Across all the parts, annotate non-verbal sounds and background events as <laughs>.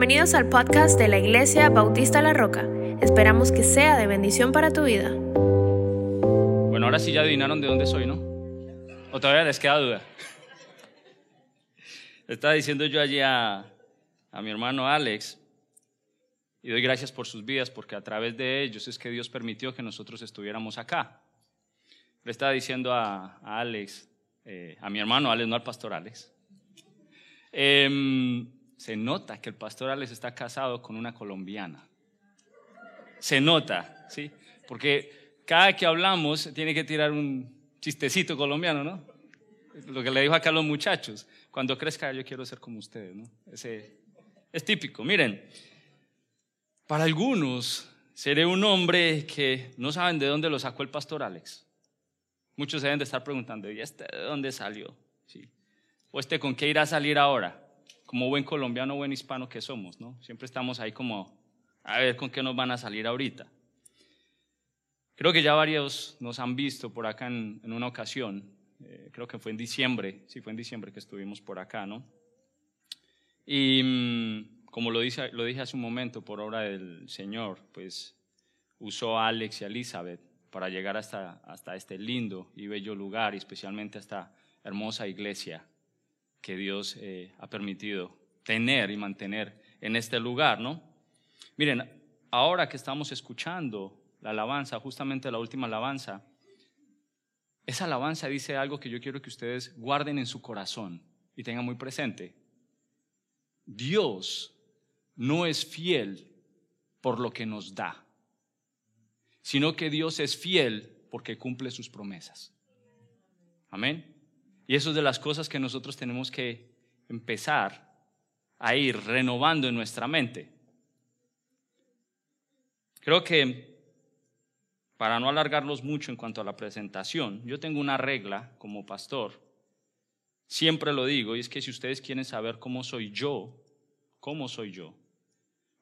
Bienvenidos al podcast de la Iglesia Bautista La Roca. Esperamos que sea de bendición para tu vida. Bueno, ahora sí ya adivinaron de dónde soy, ¿no? ¿O todavía les queda duda? estaba diciendo yo allí a, a mi hermano Alex, y doy gracias por sus vidas, porque a través de ellos es que Dios permitió que nosotros estuviéramos acá. Le estaba diciendo a, Alex, eh, a mi hermano Alex, no al pastor Alex, em, se nota que el pastor Alex está casado con una colombiana. Se nota, ¿sí? Porque cada que hablamos tiene que tirar un chistecito colombiano, ¿no? Lo que le dijo acá a los muchachos. Cuando crezca yo quiero ser como ustedes, ¿no? Es típico. Miren, para algunos seré un hombre que no saben de dónde lo sacó el pastor Alex. Muchos deben de estar preguntando, ¿y este de dónde salió? ¿O este con qué irá a salir ahora? Como buen colombiano, buen hispano que somos, ¿no? Siempre estamos ahí como, a ver con qué nos van a salir ahorita. Creo que ya varios nos han visto por acá en, una ocasión, eh, creo que fue en diciembre, sí fue en diciembre que estuvimos por acá, ¿no? Y mm, como lo, dice, lo dije hace un momento, por obra del Señor, pues usó a Alex y a Elizabeth para llegar hasta, hasta este lindo y bello lugar, y especialmente a esta hermosa iglesia que Dios eh, ha permitido tener y mantener en este lugar, ¿no? Miren, ahora que estamos escuchando la alabanza, justamente la última alabanza, esa alabanza dice algo que yo quiero que ustedes guarden en su corazón y tengan muy presente. Dios no es fiel por lo que nos da sino que Dios es fiel porque cumple sus promesas. Amén. Y eso es de las cosas que nosotros tenemos que empezar a ir renovando en nuestra mente. Creo que para no alargarnos mucho en cuanto a la presentación, yo tengo una regla como pastor, siempre lo digo, y es que si ustedes quieren saber cómo soy yo, cómo soy yo,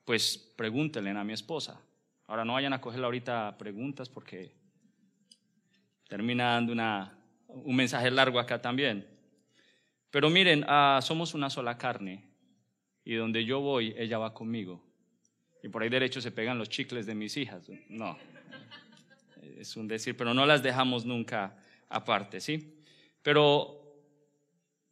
pues pregúntenle a mi esposa. Ahora no vayan a cogerla ahorita preguntas porque termina dando una, un mensaje largo acá también. Pero miren, ah, somos una sola carne y donde yo voy, ella va conmigo. Y por ahí derecho se pegan los chicles de mis hijas. No, es un decir, pero no las dejamos nunca aparte, ¿sí? Pero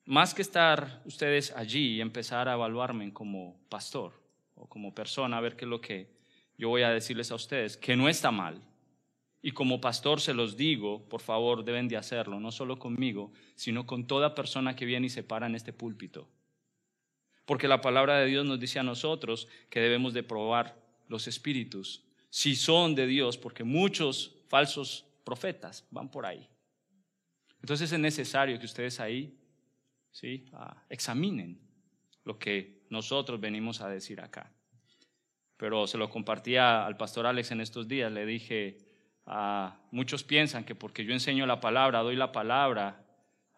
más que estar ustedes allí y empezar a evaluarme como pastor o como persona, a ver qué es lo que yo voy a decirles a ustedes que no está mal. Y como pastor se los digo, por favor, deben de hacerlo, no solo conmigo, sino con toda persona que viene y se para en este púlpito. Porque la palabra de Dios nos dice a nosotros que debemos de probar los espíritus, si son de Dios, porque muchos falsos profetas van por ahí. Entonces es necesario que ustedes ahí ¿sí? Ah, examinen lo que nosotros venimos a decir acá pero se lo compartía al pastor Alex en estos días. Le dije, ah, muchos piensan que porque yo enseño la palabra, doy la palabra,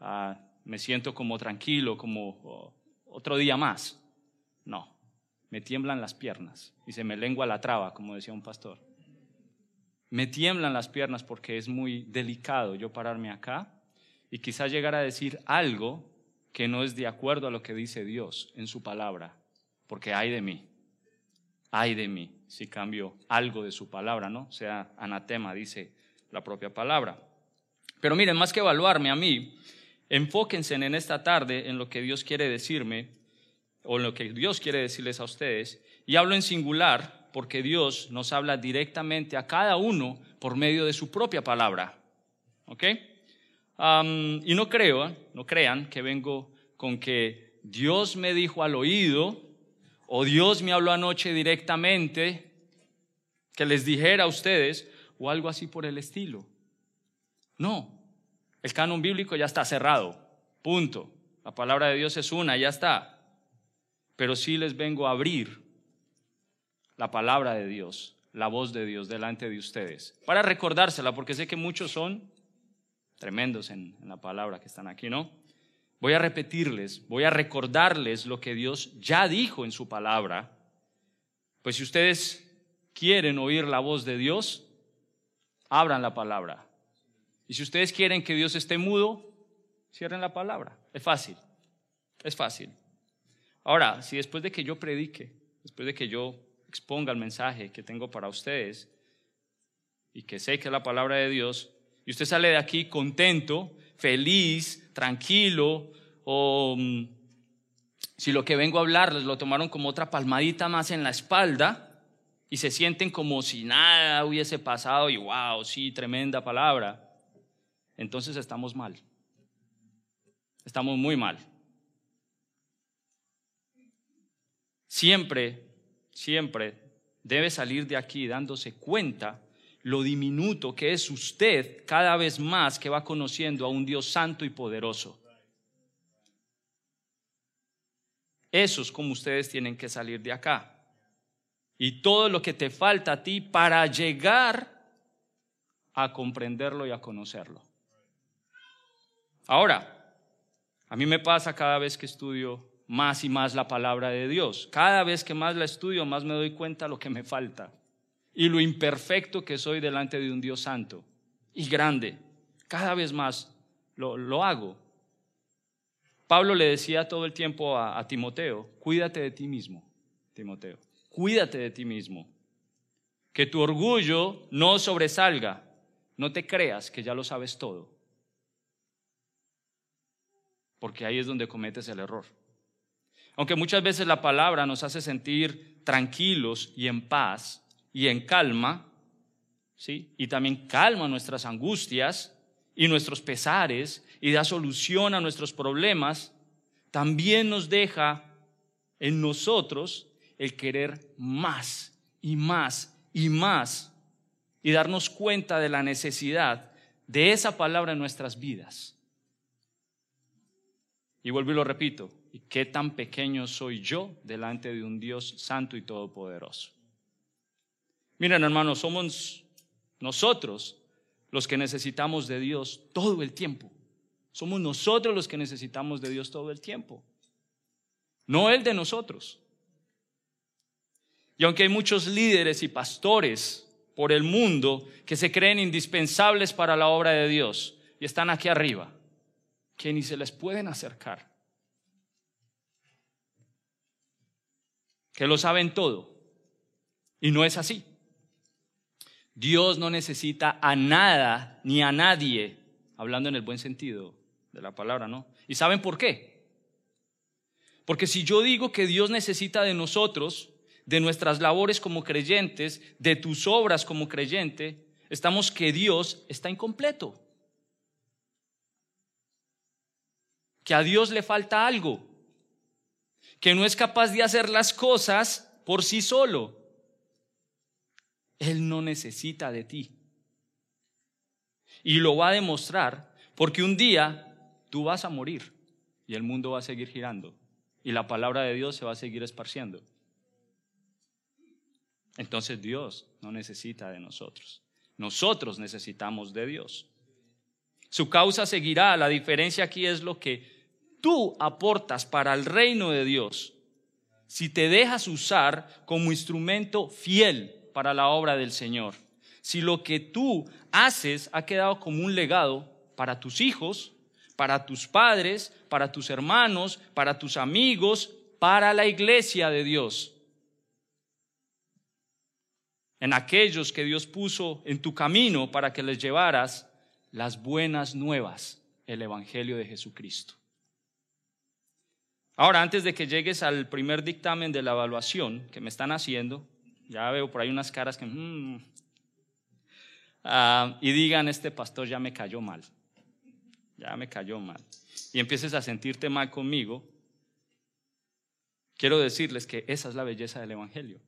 ah, me siento como tranquilo, como otro día más. No, me tiemblan las piernas y se me lengua la traba, como decía un pastor. Me tiemblan las piernas porque es muy delicado yo pararme acá y quizás llegar a decir algo que no es de acuerdo a lo que dice Dios en su palabra, porque hay de mí ay de mí si cambio algo de su palabra, ¿no? Sea anatema, dice la propia palabra. Pero miren, más que evaluarme a mí, enfóquense en esta tarde en lo que Dios quiere decirme o en lo que Dios quiere decirles a ustedes. Y hablo en singular porque Dios nos habla directamente a cada uno por medio de su propia palabra. ¿Ok? y no creo, no crean que vengo con que Dios me dijo al oído o Dios me habló anoche directamente, que les dijera a ustedes, o algo así por el estilo. No, el canon bíblico ya está cerrado, punto. La palabra de Dios es una, ya está. Pero sí les vengo a abrir la palabra de Dios, la voz de Dios delante de ustedes, para recordársela, porque sé que muchos son tremendos en, en la palabra que están aquí, ¿no? Voy a repetirles, voy a recordarles lo que Dios ya dijo en su palabra. Pues si ustedes quieren oír la voz de Dios, abran la palabra. Y si ustedes quieren que Dios esté mudo, cierren la palabra. Es fácil, es fácil. Ahora, si después de que yo predique después de que yo exponga el mensaje que tengo para ustedes y que sé que es la palabra de Dios, y usted sale de aquí contento, feliz, tranquilo, o mm, si lo que vengo a hablarles lo tomaron como otra palmadita más en la espalda, y se sienten como si nada hubiese pasado y wow, sí, tremenda palabra, entonces estamos mal. Estamos muy mal. Siempre, siempre debe salir de aquí dándose cuenta lo diminuto que es usted cada vez más que va conociendo a un Dios santo y poderoso. Eso es como ustedes tienen que salir de acá y todo lo que te falta a ti para llegar a comprenderlo y a conocerlo. Ahora, a mí me pasa cada vez que estudio más y más la palabra de Dios. Cada vez que más la estudio, más me doy cuenta de lo que me falta y lo imperfecto que soy delante de un Dios santo y grande. Cada vez más lo, hago. Pablo le decía todo el tiempo a Timoteo, cuídate de ti mismo, Timoteo cuídate de ti mismo. Que tu orgullo no sobresalga. No te creas que ya lo sabes todo. Porque ahí es donde cometes el error. Aunque muchas veces la palabra nos hace sentir tranquilos y en paz y en calma, ¿sí? Y también calma nuestras angustias y nuestros pesares y da solución a nuestros problemas, también nos deja en nosotros el querer más y más y más y darnos cuenta de la necesidad de esa palabra en nuestras vidas. Y vuelvo y lo repito, ¿y qué tan pequeño soy yo delante de un Dios santo y todopoderoso? Miren hermanos, somos nosotros los que necesitamos de Dios todo el tiempo. Somos nosotros los que necesitamos de Dios todo el tiempo. No Él de nosotros. Y aunque hay muchos líderes y pastores por el mundo que se creen indispensables para la obra de Dios y están aquí arriba, que ni se les pueden acercar, que lo saben todo. Y no es así. Dios no necesita a nada ni a nadie, hablando en el buen sentido de la palabra, ¿no? ¿Y saben por qué? Porque si yo digo que Dios necesita de nosotros, de nuestras labores como creyentes, de tus obras como creyente, estamos que Dios está incompleto. Que a Dios le falta algo. Que no es capaz de hacer las cosas por sí solo. Él no necesita de ti. Y lo va a demostrar porque un día tú vas a morir y el mundo va a seguir girando y la palabra de Dios se va a seguir esparciendo. Entonces Dios no necesita de nosotros. Nosotros necesitamos de Dios. Su causa seguirá. La diferencia aquí es lo que tú aportas para el reino de Dios. Si te dejas usar como instrumento fiel para la obra del Señor. Si lo que tú haces ha quedado como un legado para tus hijos, para tus padres, para tus hermanos, para tus amigos, para la iglesia de Dios en aquellos que Dios puso en tu camino para que les llevaras las buenas nuevas, el Evangelio de Jesucristo. Ahora, antes de que llegues al primer dictamen de la evaluación que me están haciendo, ya veo por ahí unas caras que... Mm, ah, y digan, este pastor ya me cayó mal, ya me cayó mal, y empieces a sentirte mal conmigo, quiero decirles que esa es la belleza del Evangelio.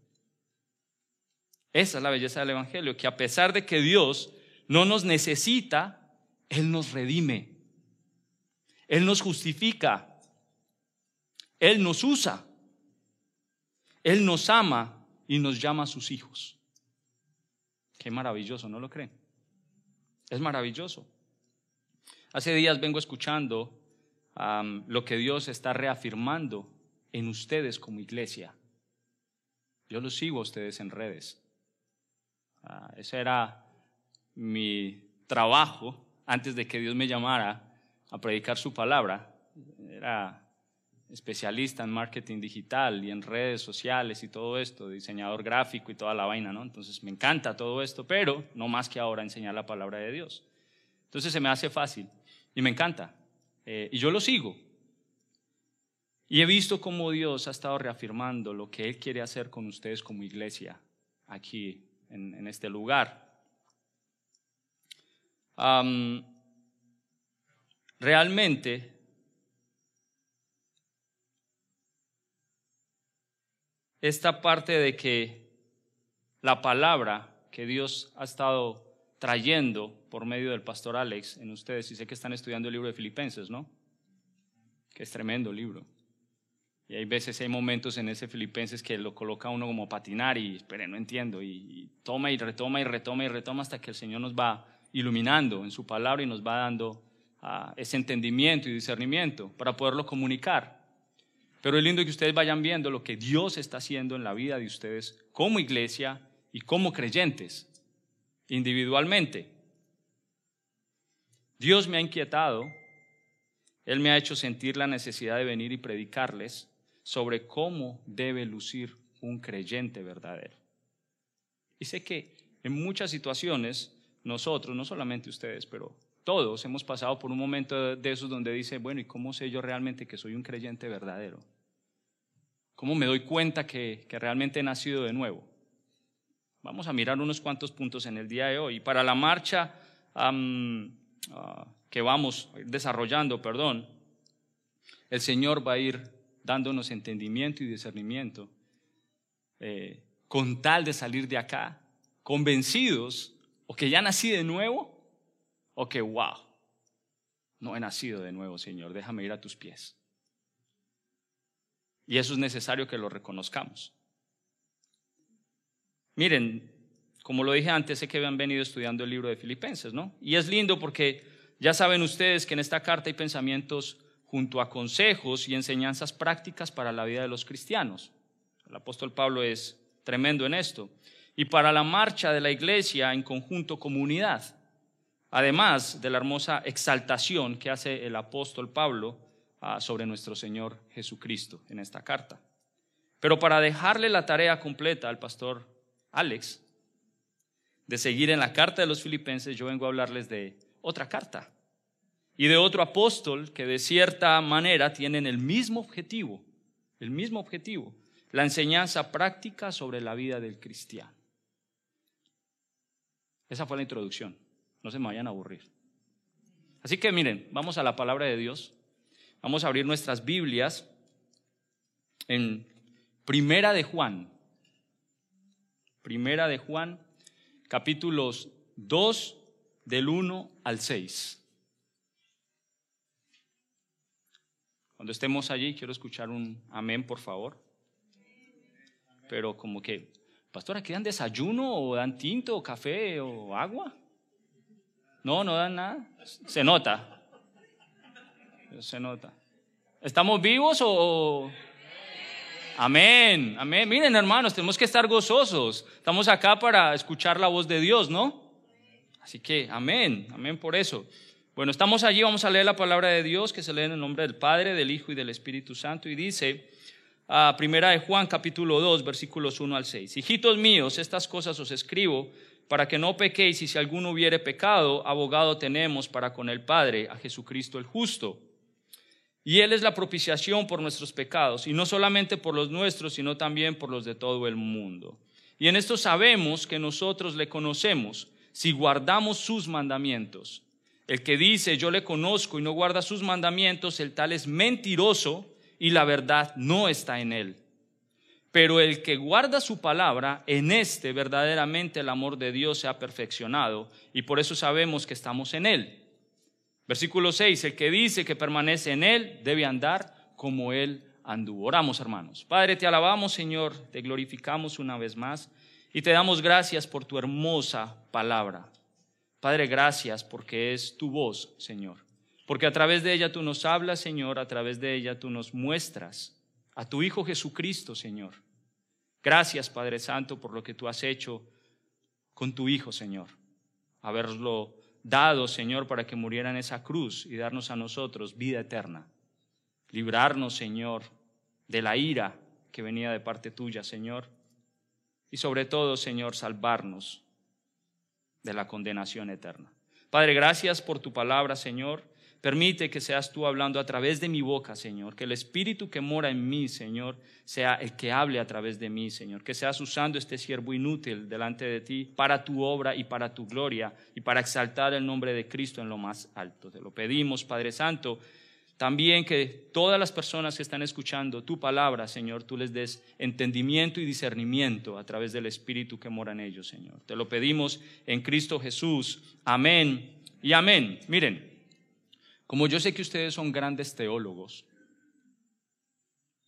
Esa es la belleza del Evangelio, que a pesar de que Dios no nos necesita, Él nos redime, Él nos justifica, Él nos usa, Él nos ama y nos llama a sus hijos. Qué maravilloso, ¿no lo creen? Es maravilloso. Hace días vengo escuchando lo que Dios está reafirmando en ustedes como iglesia. Yo los sigo a ustedes en redes. Ah, ese era mi trabajo antes de que Dios me llamara a predicar su palabra. Era especialista en marketing digital y en redes sociales y todo esto, diseñador gráfico y toda la vaina, ¿no? Entonces me encanta todo esto, pero no más que ahora enseñar la palabra de Dios. Entonces se me hace fácil y me encanta. Eh, y yo lo sigo. Y he visto cómo Dios ha estado reafirmando lo que Él quiere hacer con ustedes como iglesia aquí en, este lugar. realmente esta parte de que la palabra que Dios ha estado trayendo por medio del pastor Alex en ustedes, y sé que están estudiando el libro de Filipenses, ¿no? Que es tremendo libro. Y hay veces, hay momentos en ese Filipenses que lo coloca uno como patinar y, espere, no entiendo, y, toma y retoma y retoma y retoma hasta que el Señor nos va iluminando en su palabra y nos va dando ah, ese entendimiento y discernimiento para poderlo comunicar. Pero es lindo que ustedes vayan viendo lo que Dios está haciendo en la vida de ustedes como iglesia y como creyentes, individualmente. Dios me ha inquietado, Él me ha hecho sentir la necesidad de venir y predicarles sobre cómo debe lucir un creyente verdadero. Y sé que en muchas situaciones nosotros, no solamente ustedes, pero todos hemos pasado por un momento de esos donde dice, bueno, ¿y cómo sé yo realmente que soy un creyente verdadero? ¿Cómo me doy cuenta que, realmente he nacido de nuevo? Vamos a mirar unos cuantos puntos en el día de hoy. Para la marcha ah, que vamos desarrollando, perdón, el Señor va a ir dándonos entendimiento y discernimiento eh, con tal de salir de acá convencidos o que ya nací de nuevo o que, wow, no he nacido de nuevo, Señor, déjame ir a tus pies. Y eso es necesario que lo reconozcamos. Miren, como lo dije antes, sé que habían venido estudiando el libro de Filipenses, ¿no? Y es lindo porque ya saben ustedes que en esta carta hay pensamientos junto a consejos y enseñanzas prácticas para la vida de los cristianos. El apóstol Pablo es tremendo en esto. Y para la marcha de la iglesia en conjunto comunidad además de la hermosa exaltación que hace el apóstol Pablo ah, sobre nuestro Señor Jesucristo en esta carta. Pero para dejarle la tarea completa al pastor Alex de seguir en la carta de los filipenses, yo vengo a hablarles de otra carta y de otro apóstol que de cierta manera tienen el mismo objetivo, el mismo objetivo, la enseñanza práctica sobre la vida del cristiano. Esa fue la introducción. No se me vayan a aburrir. Así que miren, vamos a la palabra de Dios. Vamos a abrir nuestras Biblias en Primera de Juan. Primera de Juan, capítulos 2 del 1 al 6. Cuando estemos allí, quiero escuchar un amén, por favor. Pero como que, pastor, ¿aquí dan desayuno o dan tinto o café o agua? No, no dan nada. Se nota. Se nota. ¿Estamos vivos o.? Amén, amén. Miren, hermanos, tenemos que estar gozosos. Estamos acá para escuchar la voz de Dios, ¿no? Así que, amén, amén por eso. Bueno, estamos allí, vamos a leer la palabra de Dios que se lee en el nombre del Padre, del Hijo y del Espíritu Santo y dice, a primera de Juan capítulo 2, versículos 1 al 6. Hijitos míos, estas cosas os escribo para que no pequéis y si alguno hubiere pecado, abogado tenemos para con el Padre, a Jesucristo el justo. Y Él es la propiciación por nuestros pecados, y no solamente por los nuestros, sino también por los de todo el mundo. Y en esto sabemos que nosotros le conocemos si guardamos sus mandamientos. El que dice yo le conozco y no guarda sus mandamientos, el tal es mentiroso y la verdad no está en él. Pero el que guarda su palabra, en este verdaderamente el amor de Dios se ha perfeccionado y por eso sabemos que estamos en él. Versículo 6, el que dice que permanece en él debe andar como él anduvo. Oramos hermanos. Padre, te alabamos Señor, te glorificamos una vez más y te damos gracias por tu hermosa palabra. Padre, gracias porque es tu voz, Señor. Porque a través de ella tú nos hablas, Señor, a través de ella tú nos muestras a tu Hijo Jesucristo, Señor. Gracias, Padre Santo, por lo que tú has hecho con tu Hijo, Señor. Haberlo dado, Señor, para que muriera en esa cruz y darnos a nosotros vida eterna. librarnos, Señor, de la ira que venía de parte tuya, Señor. Y sobre todo, Señor, salvarnos de la condenación eterna. Padre, gracias por tu palabra, Señor. Permite que seas tú hablando a través de mi boca, Señor. Que el Espíritu que mora en mí, Señor, sea el que hable a través de mí, Señor. Que seas usando este siervo inútil delante de ti para tu obra y para tu gloria y para exaltar el nombre de Cristo en lo más alto. Te lo pedimos, Padre Santo. También que todas las personas que están escuchando tu palabra, Señor, tú les des entendimiento y discernimiento a través del Espíritu que mora en ellos, Señor. Te lo pedimos en Cristo Jesús. Amén y amén. Miren, como yo sé que ustedes son grandes teólogos,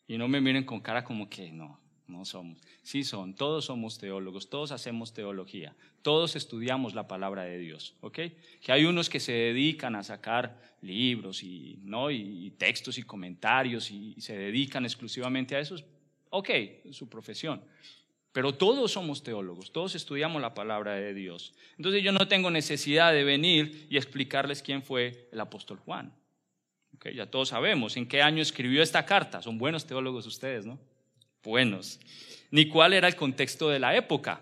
y no me miren con cara como que no, no somos. Sí son, todos somos teólogos, todos hacemos teología, todos estudiamos la palabra de Dios, ¿ok? Que hay unos que se dedican a sacar libros y, ¿no? y, textos y comentarios y, y se dedican exclusivamente a eso, ok, su profesión. Pero todos somos teólogos, todos estudiamos la palabra de Dios. Entonces yo no tengo necesidad de venir y explicarles quién fue el apóstol Juan. Okay, ya todos sabemos en qué año escribió esta carta. Son buenos teólogos ustedes, ¿no? Buenos. Ni cuál era el contexto de la época.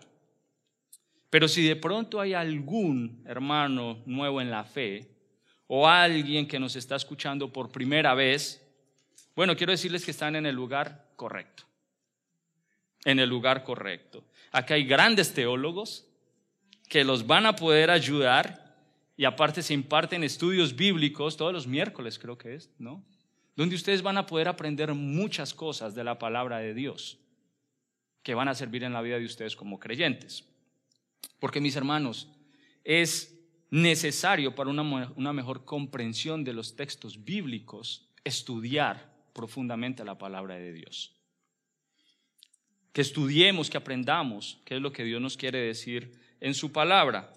Pero si de pronto hay algún hermano nuevo en la fe o alguien que nos está escuchando por primera vez, bueno, quiero decirles que están en el lugar correcto en el lugar correcto. Aquí hay grandes teólogos que los van a poder ayudar y aparte se imparten estudios bíblicos todos los miércoles, creo que es, ¿no? Donde ustedes van a poder aprender muchas cosas de la palabra de Dios que van a servir en la vida de ustedes como creyentes. Porque mis hermanos, es necesario para una, una mejor comprensión de los textos bíblicos estudiar profundamente la palabra de Dios que estudiemos, que aprendamos qué es lo que Dios nos quiere decir en su palabra.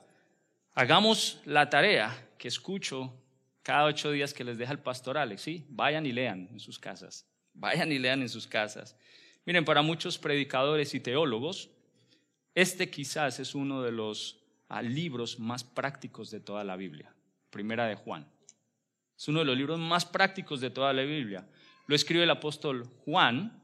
Hagamos la tarea que escucho cada ocho días que les deja el pastor Alex, ¿sí? Vayan y lean en sus casas, vayan y lean en sus casas. Miren, para muchos predicadores y teólogos, este quizás es uno de los ah, libros más prácticos de toda la Biblia, Primera de Juan. Es uno de los libros más prácticos de toda la Biblia. Lo escribe el apóstol Juan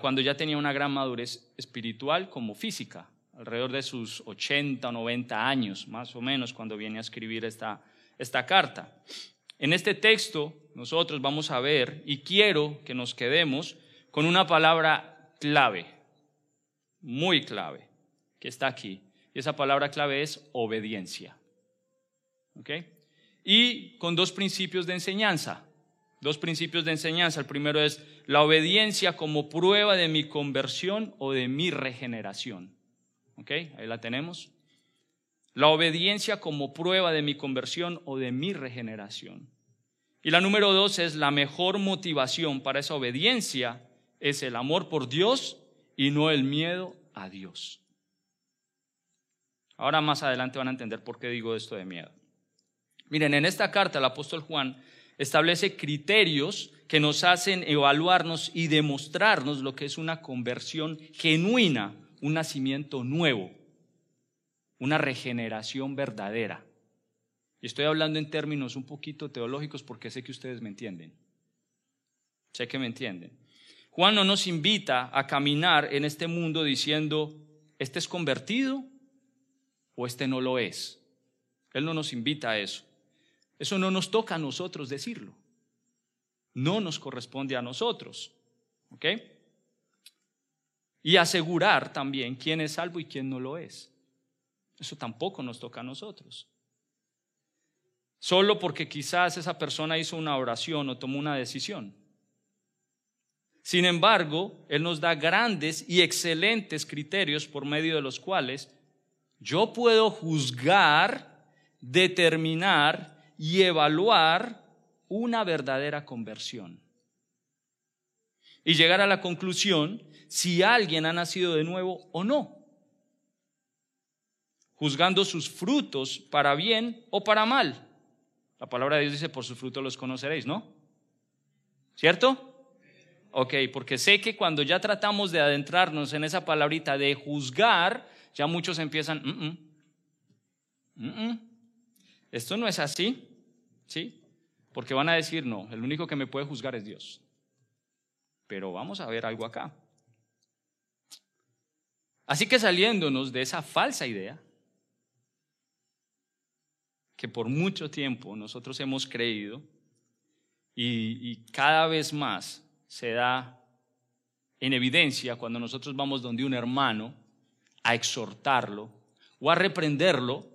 cuando ya tenía una gran madurez espiritual como física, alrededor de sus 80 o 90 años, más o menos, cuando viene a escribir esta, esta carta. En este texto nosotros vamos a ver, y quiero que nos quedemos con una palabra clave, muy clave, que está aquí. Y esa palabra clave es obediencia. ¿Ok? Y con dos principios de enseñanza. Dos principios de enseñanza. El primero es la obediencia como prueba de mi conversión o de mi regeneración. ¿Ok? Ahí la tenemos. La obediencia como prueba de mi conversión o de mi regeneración. Y la número dos es la mejor motivación para esa obediencia es el amor por Dios y no el miedo a Dios. Ahora más adelante van a entender por qué digo esto de miedo. Miren, en esta carta el apóstol Juan establece criterios que nos hacen evaluarnos y demostrarnos lo que es una conversión genuina, un nacimiento nuevo, una regeneración verdadera. Y estoy hablando en términos un poquito teológicos porque sé que ustedes me entienden. Sé que me entienden. Juan no nos invita a caminar en este mundo diciendo, este es convertido o este no lo es. Él no nos invita a eso. Eso no nos toca a nosotros decirlo. No nos corresponde a nosotros. ¿Ok? Y asegurar también quién es salvo y quién no lo es. Eso tampoco nos toca a nosotros. Solo porque quizás esa persona hizo una oración o tomó una decisión. Sin embargo, Él nos da grandes y excelentes criterios por medio de los cuales yo puedo juzgar, determinar y evaluar una verdadera conversión. Y llegar a la conclusión si alguien ha nacido de nuevo o no. Juzgando sus frutos para bien o para mal. La palabra de Dios dice, por sus frutos los conoceréis, ¿no? ¿Cierto? Ok, porque sé que cuando ya tratamos de adentrarnos en esa palabrita de juzgar, ya muchos empiezan, mm, mm, mm, esto no es así. ¿Sí? Porque van a decir, no, el único que me puede juzgar es Dios. Pero vamos a ver algo acá. Así que saliéndonos de esa falsa idea, que por mucho tiempo nosotros hemos creído y, cada vez más se da en evidencia cuando nosotros vamos donde un hermano a exhortarlo o a reprenderlo,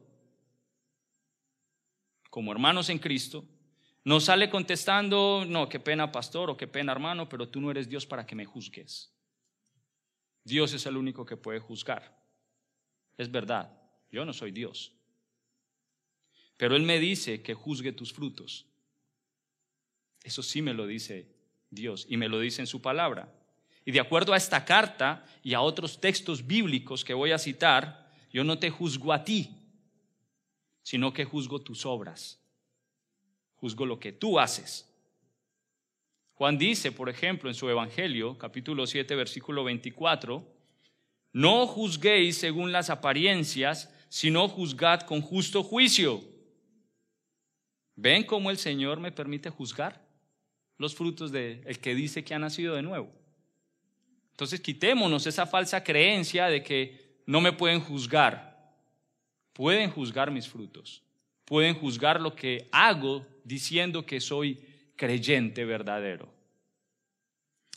como hermanos en Cristo, nos sale contestando, no, qué pena pastor o qué pena hermano, pero tú no eres Dios para que me juzgues. Dios es el único que puede juzgar. Es verdad, yo no soy Dios. Pero Él me dice que juzgue tus frutos. Eso sí me lo dice Dios y me lo dice en su palabra. Y de acuerdo a esta carta y a otros textos bíblicos que voy a citar, yo no te juzgo a ti, sino que juzgo tus obras. Juzgo lo que tú haces. Juan dice, por ejemplo, en su Evangelio, capítulo 7, versículo 24, no juzguéis según las apariencias, sino juzgad con justo juicio. ¿Ven cómo el Señor me permite juzgar los frutos de el que dice que ha nacido de nuevo? Entonces quitémonos esa falsa creencia de que no me pueden juzgar. Pueden juzgar mis frutos. Pueden juzgar lo que hago diciendo que soy creyente verdadero.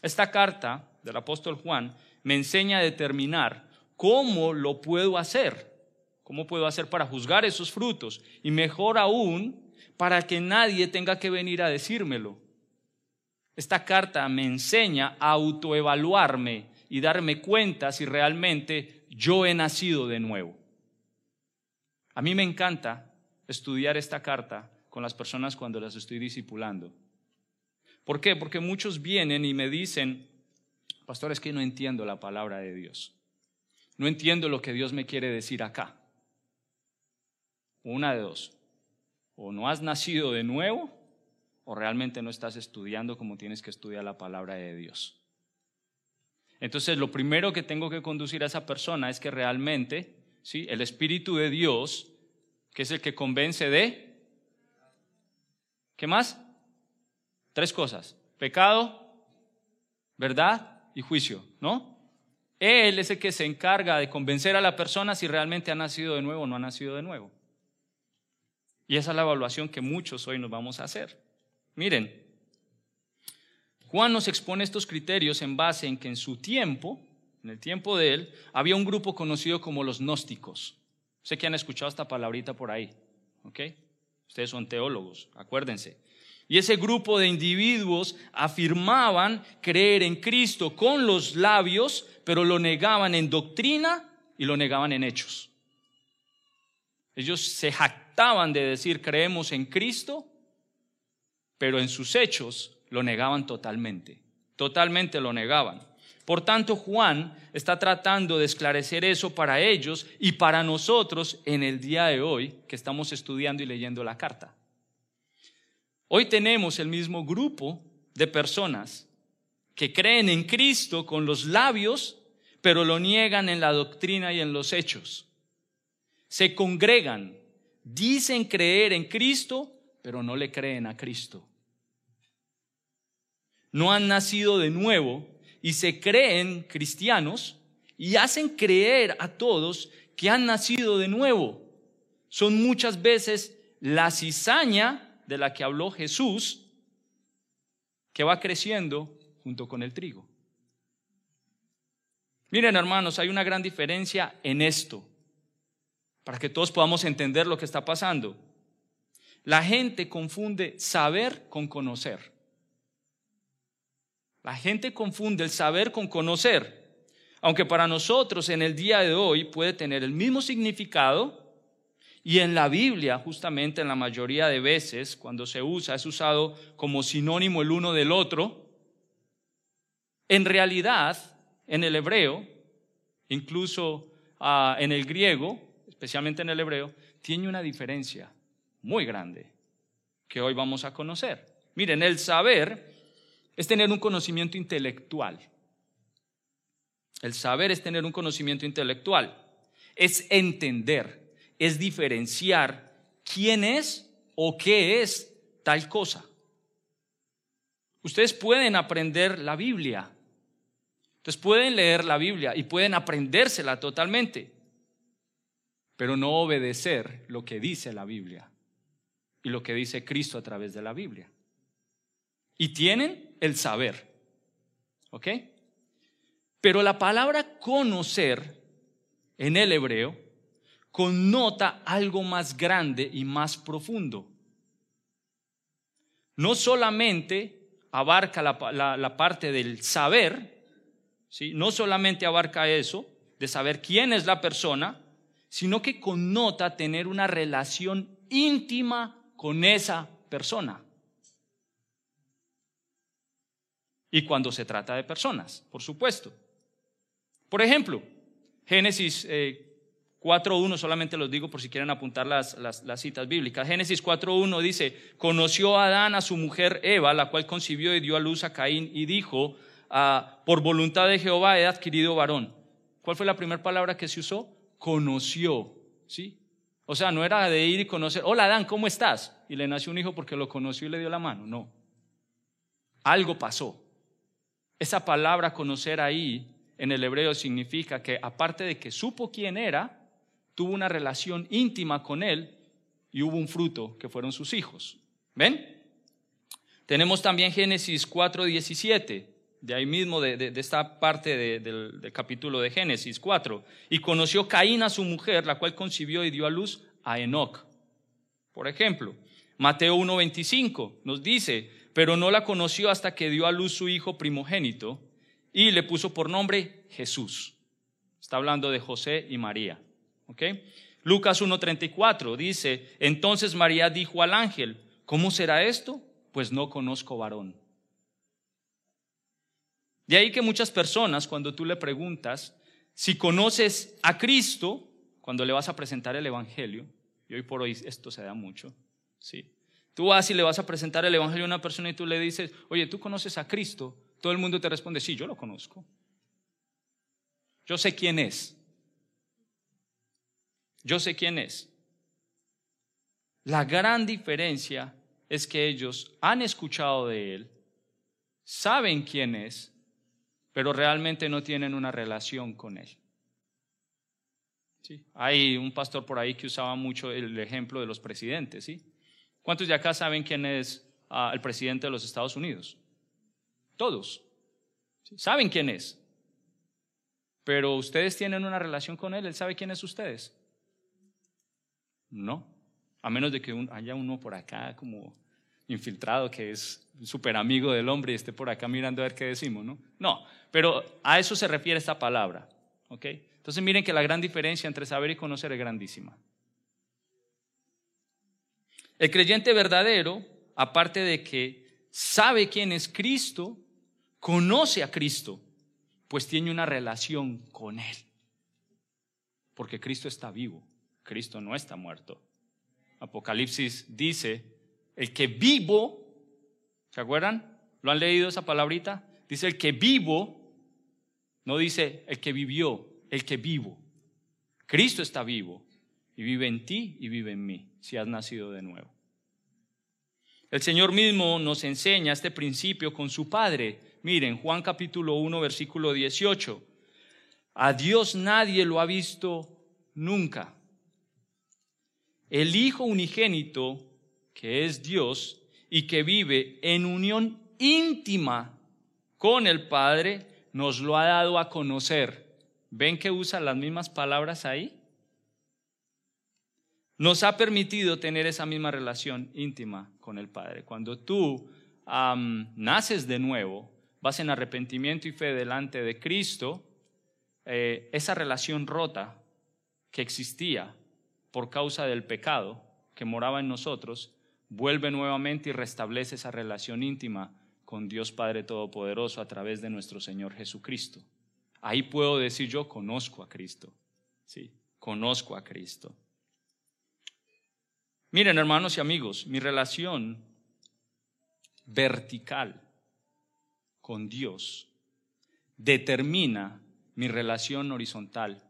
Esta carta del apóstol Juan me enseña a determinar cómo lo puedo hacer, cómo puedo hacer para juzgar esos frutos y mejor aún para que nadie tenga que venir a decírmelo. Esta carta me enseña a autoevaluarme y darme cuenta si realmente yo he nacido de nuevo. A mí me encanta estudiar esta carta con las personas cuando las estoy discipulando. ¿Por qué? Porque muchos vienen y me dicen, pastor, es que no entiendo la palabra de Dios. No entiendo lo que Dios me quiere decir acá. Una de dos. O no has nacido de nuevo o realmente no estás estudiando como tienes que estudiar la palabra de Dios. Entonces, lo primero que tengo que conducir a esa persona es que realmente, ¿sí? El Espíritu de Dios, que es el que convence de... ¿Qué más? Tres cosas. Pecado, verdad y juicio, ¿no? Él es el que se encarga de convencer a la persona si realmente ha nacido de nuevo o no ha nacido de nuevo. Y esa es la evaluación que muchos hoy nos vamos a hacer. Miren, Juan nos expone estos criterios en base en que en su tiempo, en el tiempo de él, había un grupo conocido como los gnósticos. Sé que han escuchado esta palabrita por ahí, ¿ok? Ustedes son teólogos, acuérdense. Y ese grupo de individuos afirmaban creer en Cristo con los labios, pero lo negaban en doctrina y lo negaban en hechos. Ellos se jactaban de decir creemos en Cristo, pero en sus hechos lo negaban totalmente, totalmente lo negaban. Por tanto, Juan está tratando de esclarecer eso para ellos y para nosotros en el día de hoy que estamos estudiando y leyendo la carta. Hoy tenemos el mismo grupo de personas que creen en Cristo con los labios, pero lo niegan en la doctrina y en los hechos. Se congregan, dicen creer en Cristo, pero no le creen a Cristo. No han nacido de nuevo y se creen cristianos y hacen creer a todos que han nacido de nuevo. Son muchas veces la cizaña de la que habló Jesús que va creciendo junto con el trigo. Miren hermanos, hay una gran diferencia en esto, para que todos podamos entender lo que está pasando. La gente confunde saber con conocer. La gente confunde el saber con conocer, aunque para nosotros en el día de hoy puede tener el mismo significado y en la Biblia justamente en la mayoría de veces cuando se usa es usado como sinónimo el uno del otro. En realidad, en el hebreo, incluso ah, en el griego, especialmente en el hebreo, tiene una diferencia muy grande que hoy vamos a conocer. Miren, el saber es tener un conocimiento intelectual. El saber es tener un conocimiento intelectual. Es entender, es diferenciar quién es o qué es tal cosa. Ustedes pueden aprender la Biblia. Entonces pueden leer la Biblia y pueden aprendérsela totalmente, pero no obedecer lo que dice la Biblia y lo que dice Cristo a través de la Biblia. Y tienen el saber. ¿Ok? Pero la palabra conocer en el hebreo connota algo más grande y más profundo. No solamente abarca la, parte del saber, ¿sí? no solamente abarca eso, de saber quién es la persona, sino que connota tener una relación íntima con esa persona. Y cuando se trata de personas, por supuesto. Por ejemplo, Génesis 4.1, eh, solamente los digo por si quieren apuntar las, citas bíblicas. Génesis 4.1 dice, conoció Adán a su mujer Eva, la cual concibió y dio a luz a Caín y dijo, ah, por voluntad de Jehová he adquirido varón. ¿Cuál fue la primera palabra que se usó? Conoció, ¿sí? O sea, no era de ir y conocer, hola Adán, ¿cómo estás? Y le nació un hijo porque lo conoció y le dio la mano, no. Algo pasó. Esa palabra conocer ahí en el hebreo significa que aparte de que supo quién era, tuvo una relación íntima con él y hubo un fruto que fueron sus hijos. ¿Ven? Tenemos también Génesis 4:17, de ahí mismo, de, esta parte del, del capítulo de Génesis 4. Y conoció Caín a su mujer, la cual concibió y dio a luz a Enoch. Por ejemplo, Mateo 1:25 nos dice, pero no la conoció hasta que dio a luz su hijo primogénito y le puso por nombre Jesús. Está hablando de José y María. Lucas 1.34 dice, entonces María dijo al ángel, ¿cómo será esto? Pues no conozco varón. De ahí que muchas personas, cuando tú le preguntas si conoces a Cristo, cuando le vas a presentar el Evangelio, y hoy por hoy esto se da mucho, ¿sí? Tú vas y le vas a presentar el Evangelio a una persona y tú le dices, oye, ¿tú conoces a Cristo? Todo el mundo te responde, sí, yo lo conozco. Yo sé quién es. Yo sé quién es. La gran diferencia es que ellos han escuchado de Él, saben quién es, pero realmente no tienen una relación con Él. ¿Sí? Hay un pastor por ahí que usaba mucho el ejemplo de los presidentes. ¿sí? ¿Cuántos de acá saben quién es ah, el presidente de los Estados Unidos? Todos. Saben quién es. Pero ustedes tienen una relación con Él. ¿Él sabe quién es ustedes? No. A menos de que haya uno por acá como infiltrado que es súper amigo del hombre y esté por acá mirando a ver qué decimos, ¿no? No, pero a eso se refiere esta palabra, ¿ok? Entonces miren que la gran diferencia entre saber y conocer es grandísima. El creyente verdadero, aparte de que sabe quién es Cristo, conoce a Cristo, pues tiene una relación con Él. Porque Cristo está vivo, Cristo no está muerto. Apocalipsis dice, el que vivo, ¿se acuerdan? ¿Lo han leído esa palabrita? Dice el que vivo, no dice el que vivió, el que vivo. Cristo está vivo y vive en ti y vive en mí, si has nacido de nuevo. El Señor mismo nos enseña este principio con su Padre Miren, Juan capítulo 1, versículo 18. A Dios nadie lo ha visto nunca. El Hijo unigénito, que es Dios y que vive en unión íntima con el Padre, nos lo ha dado a conocer. ¿Ven que usa las mismas palabras ahí? Nos ha permitido tener esa misma relación íntima con el Padre. Cuando tú naces de nuevo, vas en arrepentimiento y fe delante de Cristo, eh, esa relación rota que existía por causa del pecado que moraba en nosotros, vuelve nuevamente y restablece esa relación íntima con Dios Padre Todopoderoso a través de nuestro Señor Jesucristo. Ahí puedo decir yo conozco a Cristo. Sí, conozco a Cristo. Miren, hermanos y amigos, mi relación vertical con Dios determina mi relación horizontal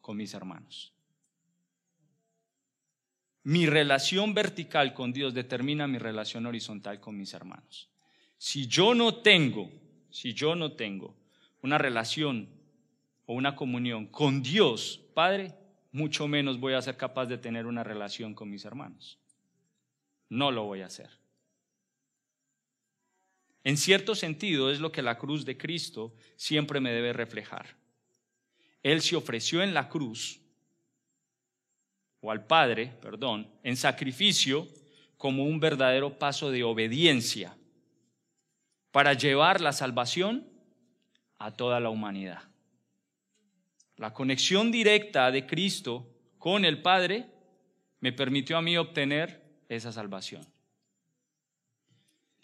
con mis hermanos. mi relación vertical con Dios determina mi relación horizontal con mis hermanos. Si yo no tengo, si yo no tengo una relación o una comunión con Dios, Padre, mucho menos voy a ser capaz de tener una relación con mis hermanos. No lo voy a hacer. En cierto sentido es lo que la cruz de Cristo siempre me debe reflejar. Él se ofreció en la cruz, o al Padre, perdón, en sacrificio como un verdadero paso de obediencia para llevar la salvación a toda la humanidad. La conexión directa de Cristo con el Padre me permitió a mí obtener esa salvación.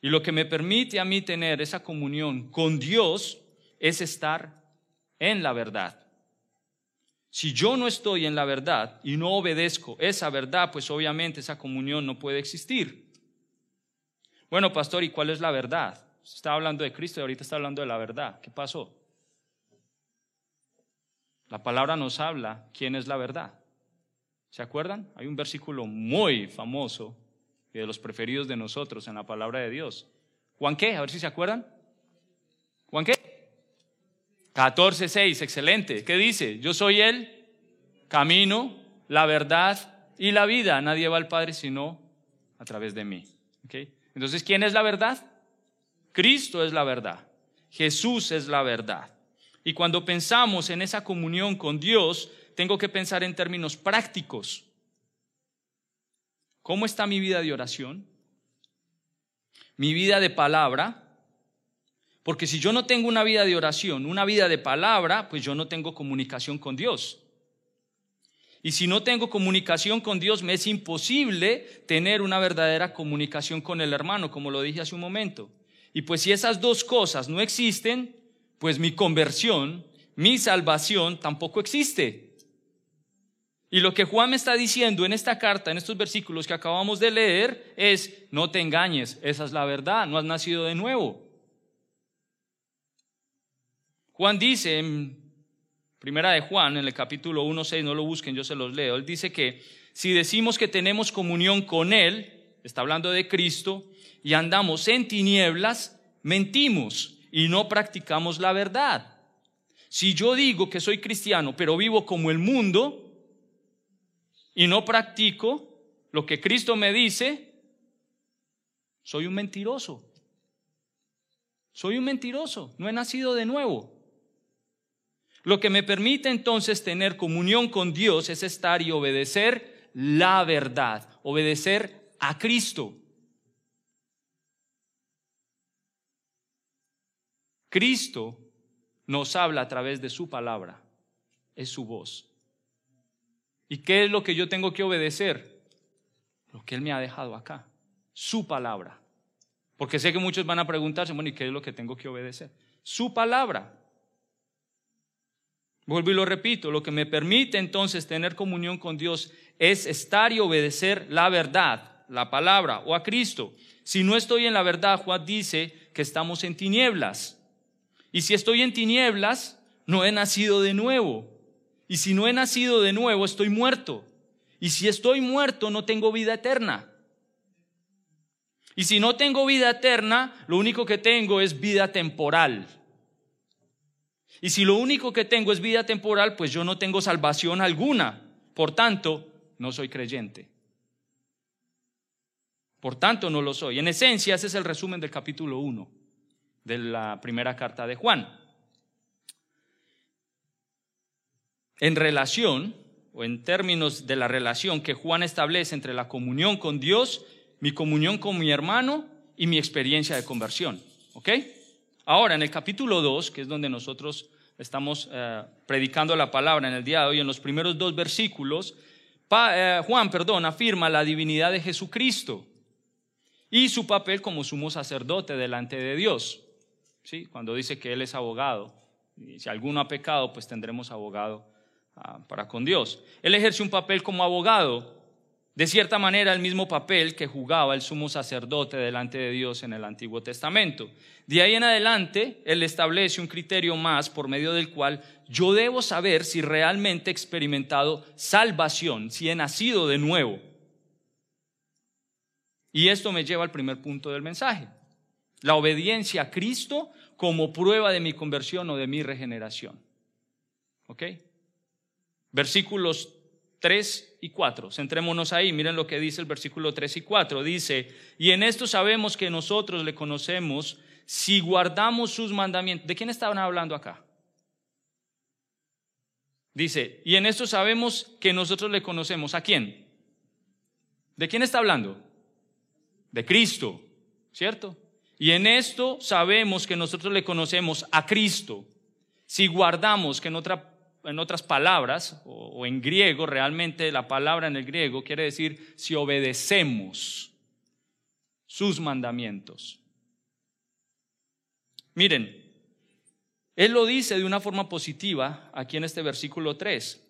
Y lo que me permite a mí tener esa comunión con Dios es estar en la verdad. Si yo no estoy en la verdad y no obedezco esa verdad, pues obviamente esa comunión no puede existir. Bueno, pastor, ¿y cuál es la verdad? Está hablando de Cristo y ahorita está hablando de la verdad. ¿Qué pasó? La palabra nos habla quién es la verdad. ¿Se acuerdan? Hay un versículo muy famoso y de los preferidos de nosotros en la palabra de Dios. ¿Juan qué? A ver si se acuerdan. ¿Juan qué? 14.6, excelente. ¿Qué dice? Yo soy el camino, la verdad y la vida. Nadie va al Padre sino a través de mí. Entonces, ¿quién es la verdad? Cristo es la verdad. Jesús es la verdad. Y cuando pensamos en esa comunión con Dios, tengo que pensar en términos prácticos. ¿Cómo está mi vida de oración? Mi vida de palabra. Porque si yo no tengo una vida de oración, una vida de palabra, pues yo no tengo comunicación con Dios. Y si no tengo comunicación con Dios, me es imposible tener una verdadera comunicación con el hermano, como lo dije hace un momento. Y pues si esas dos cosas no existen, pues mi conversión, mi salvación tampoco existe. Y lo que Juan me está diciendo en esta carta, en estos versículos que acabamos de leer, es, no te engañes, esa es la verdad, no has nacido de nuevo. Juan dice en Primera de Juan, en el capítulo 1.6, no lo busquen, yo se los leo, él dice que si decimos que tenemos comunión con Él, está hablando de Cristo, y andamos en tinieblas, mentimos y no practicamos la verdad. Si yo digo que soy cristiano, pero vivo como el mundo y no practico lo que Cristo me dice, soy un mentiroso. Soy un mentiroso, no he nacido de nuevo. Lo que me permite entonces tener comunión con Dios es estar y obedecer la verdad, obedecer a Cristo. Cristo nos habla a través de su palabra, es su voz. ¿Y qué es lo que yo tengo que obedecer? Lo que Él me ha dejado acá, su palabra. Porque sé que muchos van a preguntarse, bueno, ¿y qué es lo que tengo que obedecer? Su palabra. Vuelvo y lo repito, lo que me permite entonces tener comunión con Dios es estar y obedecer la verdad, la palabra o a Cristo. Si no estoy en la verdad, Juan dice que estamos en tinieblas. Y si estoy en tinieblas, no he nacido de nuevo. Y si no he nacido de nuevo, estoy muerto. Y si estoy muerto, no tengo vida eterna. Y si no tengo vida eterna, lo único que tengo es vida temporal. Y si lo único que tengo es vida temporal, pues yo no tengo salvación alguna. Por tanto, no soy creyente. Por tanto, no lo soy. En esencia, ese es el resumen del capítulo 1 de la primera carta de Juan. En relación, o en términos de la relación que Juan establece entre la comunión con Dios, mi comunión con mi hermano y mi experiencia de conversión. ¿Ok? Ahora, en el capítulo 2, que es donde nosotros estamos eh, predicando la palabra en el día de hoy, en los primeros dos versículos, eh, Juan, perdón, afirma la divinidad de Jesucristo y su papel como sumo sacerdote delante de Dios. Cuando dice que Él es abogado. Y si alguno ha pecado, pues tendremos abogado ah, para con Dios. Él ejerce un papel como abogado, de cierta manera el mismo papel que jugaba el sumo sacerdote delante de Dios en el Antiguo Testamento. De ahí en adelante, Él establece un criterio más por medio del cual yo debo saber si realmente he experimentado salvación, si he nacido de nuevo. Y esto me lleva al primer punto del mensaje. La obediencia a Cristo como prueba de mi conversión o de mi regeneración. ¿Ok? Versículos 3 y 4. Centrémonos ahí. Miren lo que dice el versículo 3 y 4. Dice, y en esto sabemos que nosotros le conocemos si guardamos sus mandamientos. ¿De quién estaban hablando acá? Dice, y en esto sabemos que nosotros le conocemos. ¿A quién? ¿De quién está hablando? De Cristo, ¿cierto? Y en esto sabemos que nosotros le conocemos a Cristo. Si guardamos, que en, otra, en otras palabras, o, o en griego, realmente la palabra en el griego quiere decir si obedecemos sus mandamientos. Miren, él lo dice de una forma positiva aquí en este versículo 3.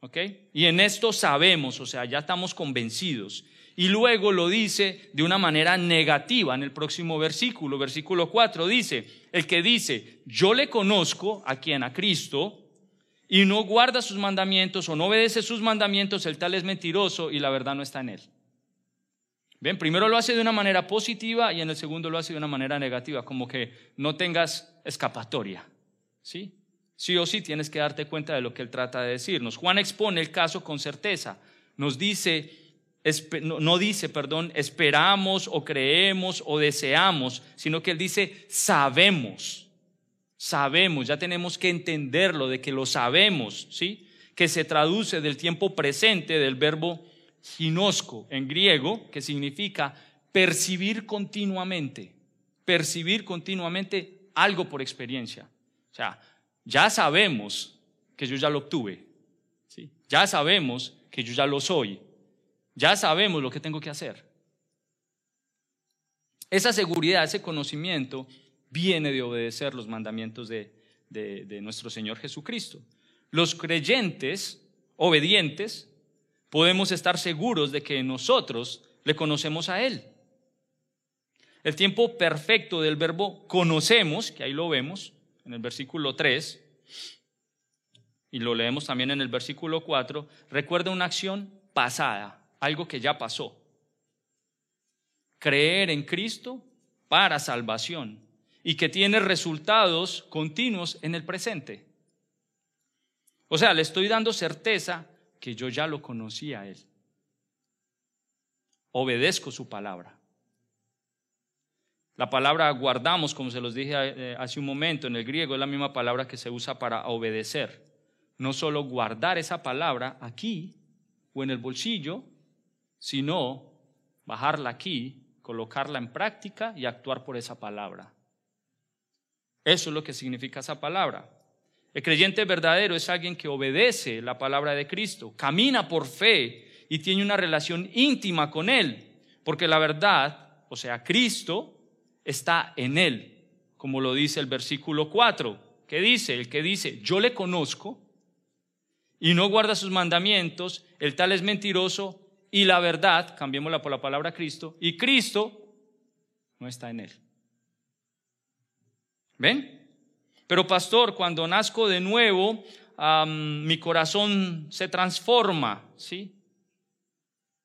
¿Ok? Y en esto sabemos, o sea, ya estamos convencidos. Y luego lo dice de una manera negativa en el próximo versículo. Versículo 4 dice, el que dice, yo le conozco a quien, a Cristo, y no guarda sus mandamientos o no obedece sus mandamientos, el tal es mentiroso y la verdad no está en él. Ven, primero lo hace de una manera positiva y en el segundo lo hace de una manera negativa, como que no tengas escapatoria. ¿Sí? Sí o sí tienes que darte cuenta de lo que él trata de decirnos. Juan expone el caso con certeza. Nos dice, no dice, perdón, esperamos o creemos o deseamos, sino que él dice, sabemos. Sabemos, ya tenemos que entenderlo de que lo sabemos, ¿sí? Que se traduce del tiempo presente del verbo ginosco en griego, que significa percibir continuamente, percibir continuamente algo por experiencia. O sea, ya sabemos que yo ya lo obtuve, ¿sí? ya sabemos que yo ya lo soy, ya sabemos lo que tengo que hacer. Esa seguridad, ese conocimiento viene de obedecer los mandamientos de, de nuestro Señor Jesucristo. Los creyentes obedientes podemos estar seguros de que nosotros le conocemos a Él. El tiempo perfecto del verbo conocemos, que ahí lo vemos en el versículo 3, y lo leemos también en el versículo 4, recuerda una acción pasada, algo que ya pasó. Creer en Cristo para salvación y que tiene resultados continuos en el presente. O sea, le estoy dando certeza que yo ya lo conocía a Él. Obedezco su palabra. La palabra guardamos, como se los dije eh, hace un momento, en el griego es la misma palabra que se usa para obedecer. No solo guardar esa palabra aquí o en el bolsillo, sino bajarla aquí, colocarla en práctica y actuar por esa palabra. Eso es lo que significa esa palabra. El creyente verdadero es alguien que obedece la palabra de Cristo, camina por fe y tiene una relación íntima con Él, porque la verdad, o sea, Cristo, está en Él, como lo dice el versículo 4, que dice, el que dice, yo le conozco y no guarda sus mandamientos, el tal es mentiroso y la verdad, cambiémosla por la palabra Cristo, y Cristo no está en Él. ¿Ven? Pero pastor, cuando nazco de nuevo, mi corazón se transforma, ¿sí?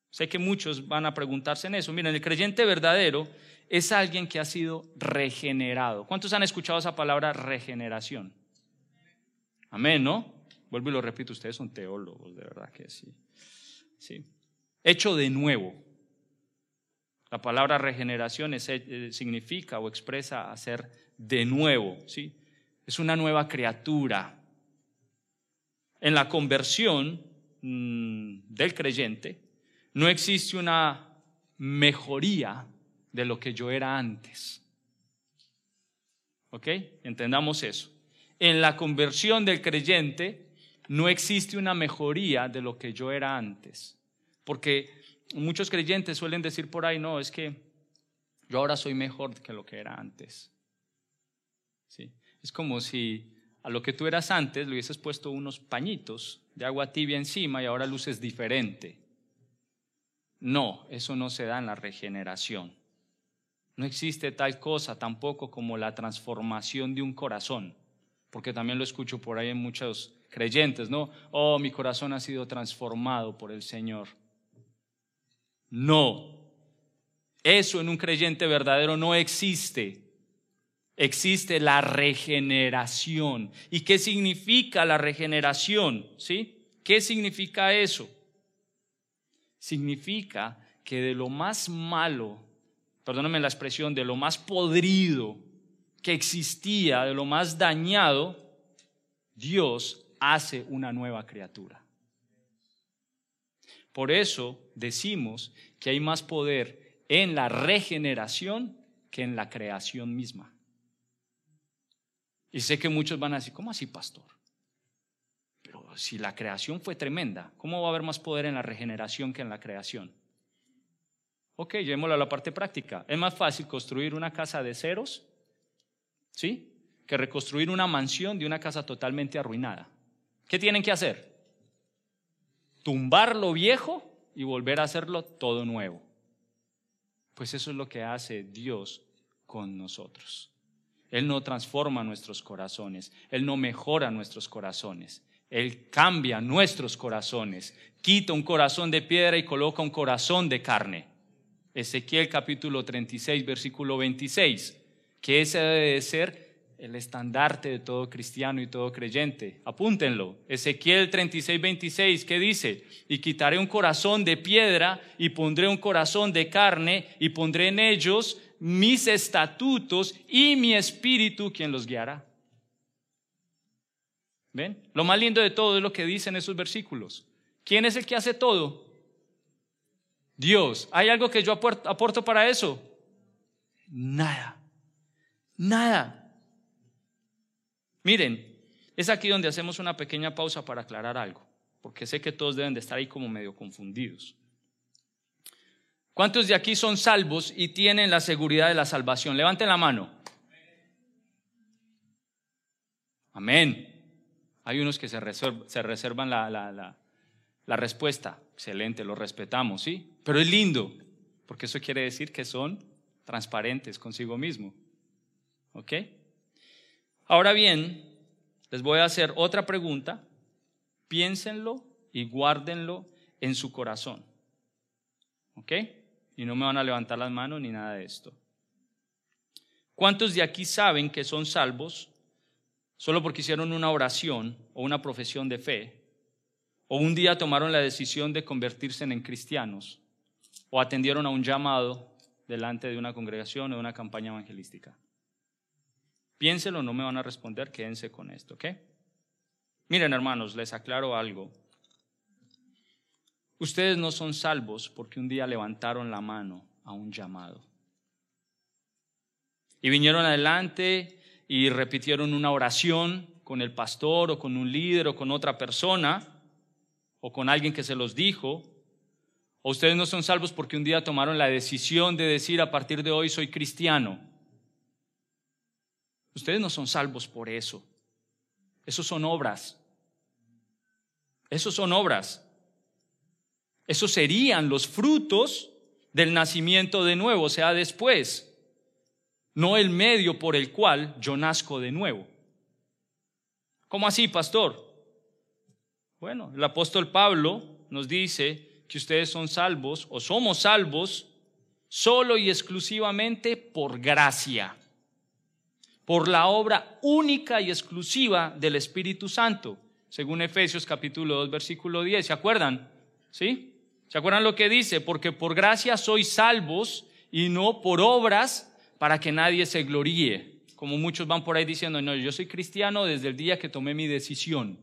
Sé que muchos van a preguntarse en eso. Miren, el creyente verdadero es alguien que ha sido regenerado. ¿Cuántos han escuchado esa palabra regeneración? Amén, ¿no? Vuelvo y lo repito, ustedes son teólogos, de verdad que sí. Sí. Hecho de nuevo. La palabra regeneración eh, significa o expresa hacer de nuevo, ¿sí? es una nueva criatura. En la conversión mm, del creyente no existe una mejoría de lo que yo era antes. ¿Ok? Entendamos eso. En la conversión del creyente no existe una mejoría de lo que yo era antes. Porque muchos creyentes suelen decir por ahí, no, es que yo ahora soy mejor que lo que era antes. ¿Sí? Es como si a lo que tú eras antes le hubieses puesto unos pañitos de agua tibia encima y ahora luces diferente. No, eso no se da en la regeneración. No existe tal cosa tampoco como la transformación de un corazón, porque también lo escucho por ahí en muchos creyentes, ¿no? Oh, mi corazón ha sido transformado por el Señor. No, Eso en un creyente verdadero no existe. Existe la regeneración. ¿Y qué significa la regeneración? ¿Sí? ¿Qué significa eso? Significa que de lo más malo, perdóname la expresión, de lo más podrido que existía, de lo más dañado, Dios hace una nueva criatura. Por eso decimos que hay más poder en la regeneración que en la creación misma. Y sé que muchos van a decir, ¿cómo así, pastor? Pero si la creación fue tremenda, ¿cómo va a haber más poder en la regeneración que en la creación? Ok, llevémoslo a la parte práctica. Es más fácil construir una casa de ceros, ¿sí? Que reconstruir una mansión de una casa totalmente arruinada. ¿Qué tienen que hacer? Tumbar lo viejo y volver a hacerlo todo nuevo. Pues eso es lo que hace Dios con nosotros. Él no transforma nuestros corazones, Él no mejora nuestros corazones, Él cambia nuestros corazones, quita un corazón de piedra y coloca un corazón de carne. Ezequiel capítulo 36, versículo 26, que ese debe de ser el estandarte de todo cristiano y todo creyente. Apúntenlo. Ezequiel 36, 26, ¿qué dice? Y quitaré un corazón de piedra y pondré un corazón de carne y pondré en ellos mis estatutos y mi espíritu quien los guiará. ¿Ven? Lo más lindo de todo es lo que dicen esos versículos. ¿Quién es el que hace todo? Dios. ¿Hay algo que yo aporto para eso? Nada. Nada. Miren, es aquí donde hacemos una pequeña pausa para aclarar algo, porque sé que todos deben de estar ahí como medio confundidos. ¿Cuántos de aquí son salvos y tienen la seguridad de la salvación? Levanten la mano. Amén. Hay unos que se, reservan la, la respuesta. Excelente, lo respetamos, ¿sí? Pero es lindo, porque eso quiere decir que son transparentes consigo mismo. ¿Ok? Ahora bien, les voy a hacer otra pregunta. Piénsenlo y guárdenlo en su corazón. ¿Ok? y no me van a levantar las manos ni nada de esto. ¿Cuántos de aquí saben que son salvos solo porque hicieron una oración o una profesión de fe? ¿O un día tomaron la decisión de convertirse en cristianos? ¿O atendieron a un llamado delante de una congregación o de una campaña evangelística? Piénselo, no me van a responder, quédense con esto, ¿ok? Miren hermanos, les aclaro algo. Ustedes no son salvos porque un día levantaron la mano a un llamado. Y vinieron adelante y repitieron una oración con el pastor o con un líder o con otra persona o con alguien que se los dijo. O ustedes no son salvos porque un día tomaron la decisión de decir a partir de hoy soy cristiano. Ustedes no son salvos por eso. Esos son obras. Esos son obras. Esos serían los frutos del nacimiento de nuevo, o sea, después, no el medio por el cual yo nazco de nuevo. ¿Cómo así, pastor? Bueno, el apóstol Pablo nos dice que ustedes son salvos o somos salvos solo y exclusivamente por gracia, por la obra única y exclusiva del Espíritu Santo, según Efesios capítulo 2, versículo 10. ¿Se acuerdan? ¿Sí? ¿Se acuerdan lo que dice? Porque por gracia sois salvos y no por obras para que nadie se gloríe. Como muchos van por ahí diciendo, no, yo soy cristiano desde el día que tomé mi decisión.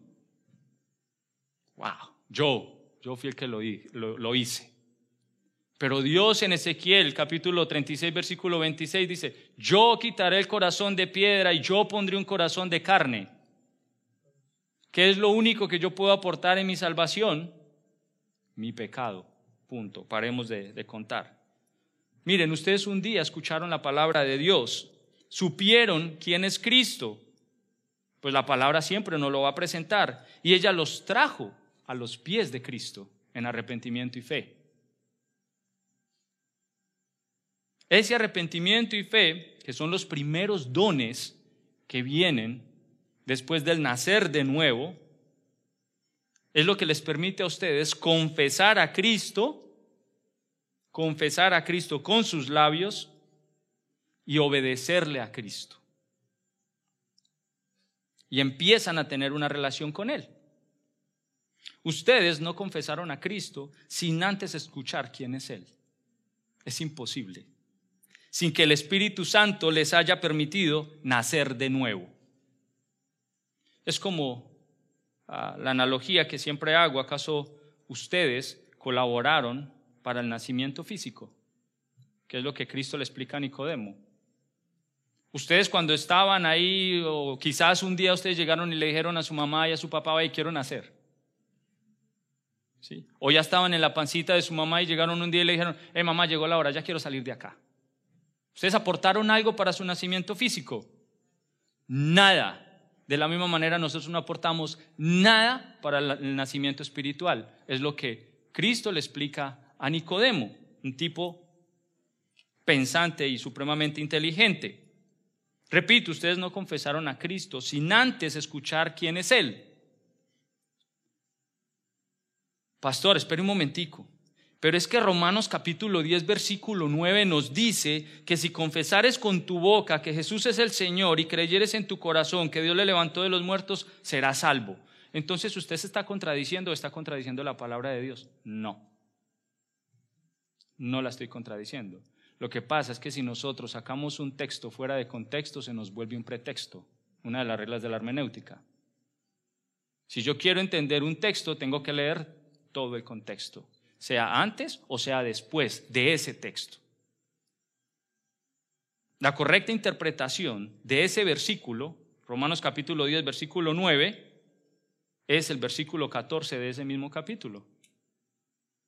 Wow, yo, yo fui el que lo, lo hice. Pero Dios en Ezequiel capítulo 36 versículo 26 dice, yo quitaré el corazón de piedra y yo pondré un corazón de carne. ¿Qué es lo único que yo puedo aportar en mi salvación? mi pecado. Punto. Paremos de, contar. Miren, ustedes un día escucharon la palabra de Dios, supieron quién es Cristo, pues la palabra siempre nos lo va a presentar, y ella los trajo a los pies de Cristo en arrepentimiento y fe. Ese arrepentimiento y fe, que son los primeros dones que vienen después del nacer de nuevo, es lo que les permite a ustedes confesar a Cristo confesar a Cristo con sus labios y obedecerle a Cristo. Y empiezan a tener una relación con Él. Ustedes no confesaron a Cristo sin antes escuchar quién es Él. Es imposible. Sin que el Espíritu Santo les haya permitido nacer de nuevo. Es como ah, la analogía que siempre hago. ¿Acaso ustedes colaboraron para el nacimiento físico? Que es lo que Cristo le explica a Nicodemo. Ustedes cuando estaban ahí, o quizás un día ustedes llegaron y le dijeron a su mamá y a su papá, y quiero nacer. O ya estaban en la pancita de su mamá y llegaron un día y le dijeron, eh mamá, llegó la hora, ya quiero salir de acá. ¿Ustedes aportaron algo para su nacimiento físico? Nada. De la misma manera nosotros no aportamos nada para el nacimiento espiritual. Es lo que Cristo le explica a Nicodemo, un tipo pensante y supremamente inteligente. Repito, ustedes no confesaron a Cristo sin antes escuchar quién es Él. Pastor, espere un momentico. Pero es que Romanos capítulo 10, versículo 9 nos dice que si confesares con tu boca que Jesús es el Señor y creyeres en tu corazón que Dios le levantó de los muertos, serás salvo. Entonces, ¿usted se está contradiciendo o está contradiciendo la palabra de Dios? No. No la estoy contradiciendo. Lo que pasa es que si nosotros sacamos un texto fuera de contexto, se nos vuelve un pretexto, una de las reglas de la hermenéutica. Si yo quiero entender un texto, tengo que leer todo el contexto, sea antes o sea después de ese texto. La correcta interpretación de ese versículo, Romanos capítulo 10, versículo 9, es el versículo 14 de ese mismo capítulo.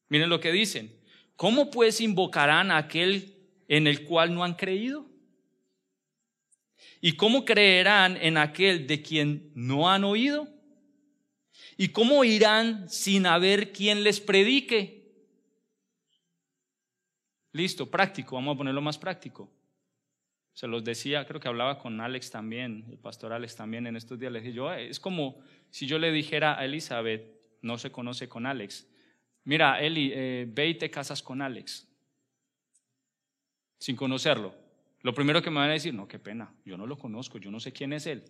Miren lo que dicen. ¿Cómo pues invocarán a aquel en el cual no han creído? ¿Y cómo creerán en aquel de quien no han oído? ¿Y cómo irán sin haber quien les predique? Listo, práctico, vamos a ponerlo más práctico. Se los decía, creo que hablaba con Alex también, el pastor Alex también en estos días. Le dije yo, es como si yo le dijera a Elizabeth, no se conoce con Alex, mira, Eli, eh, ve y te casas con Alex, sin conocerlo. Lo primero que me van a decir, no, qué pena, yo no lo conozco, yo no sé quién es él.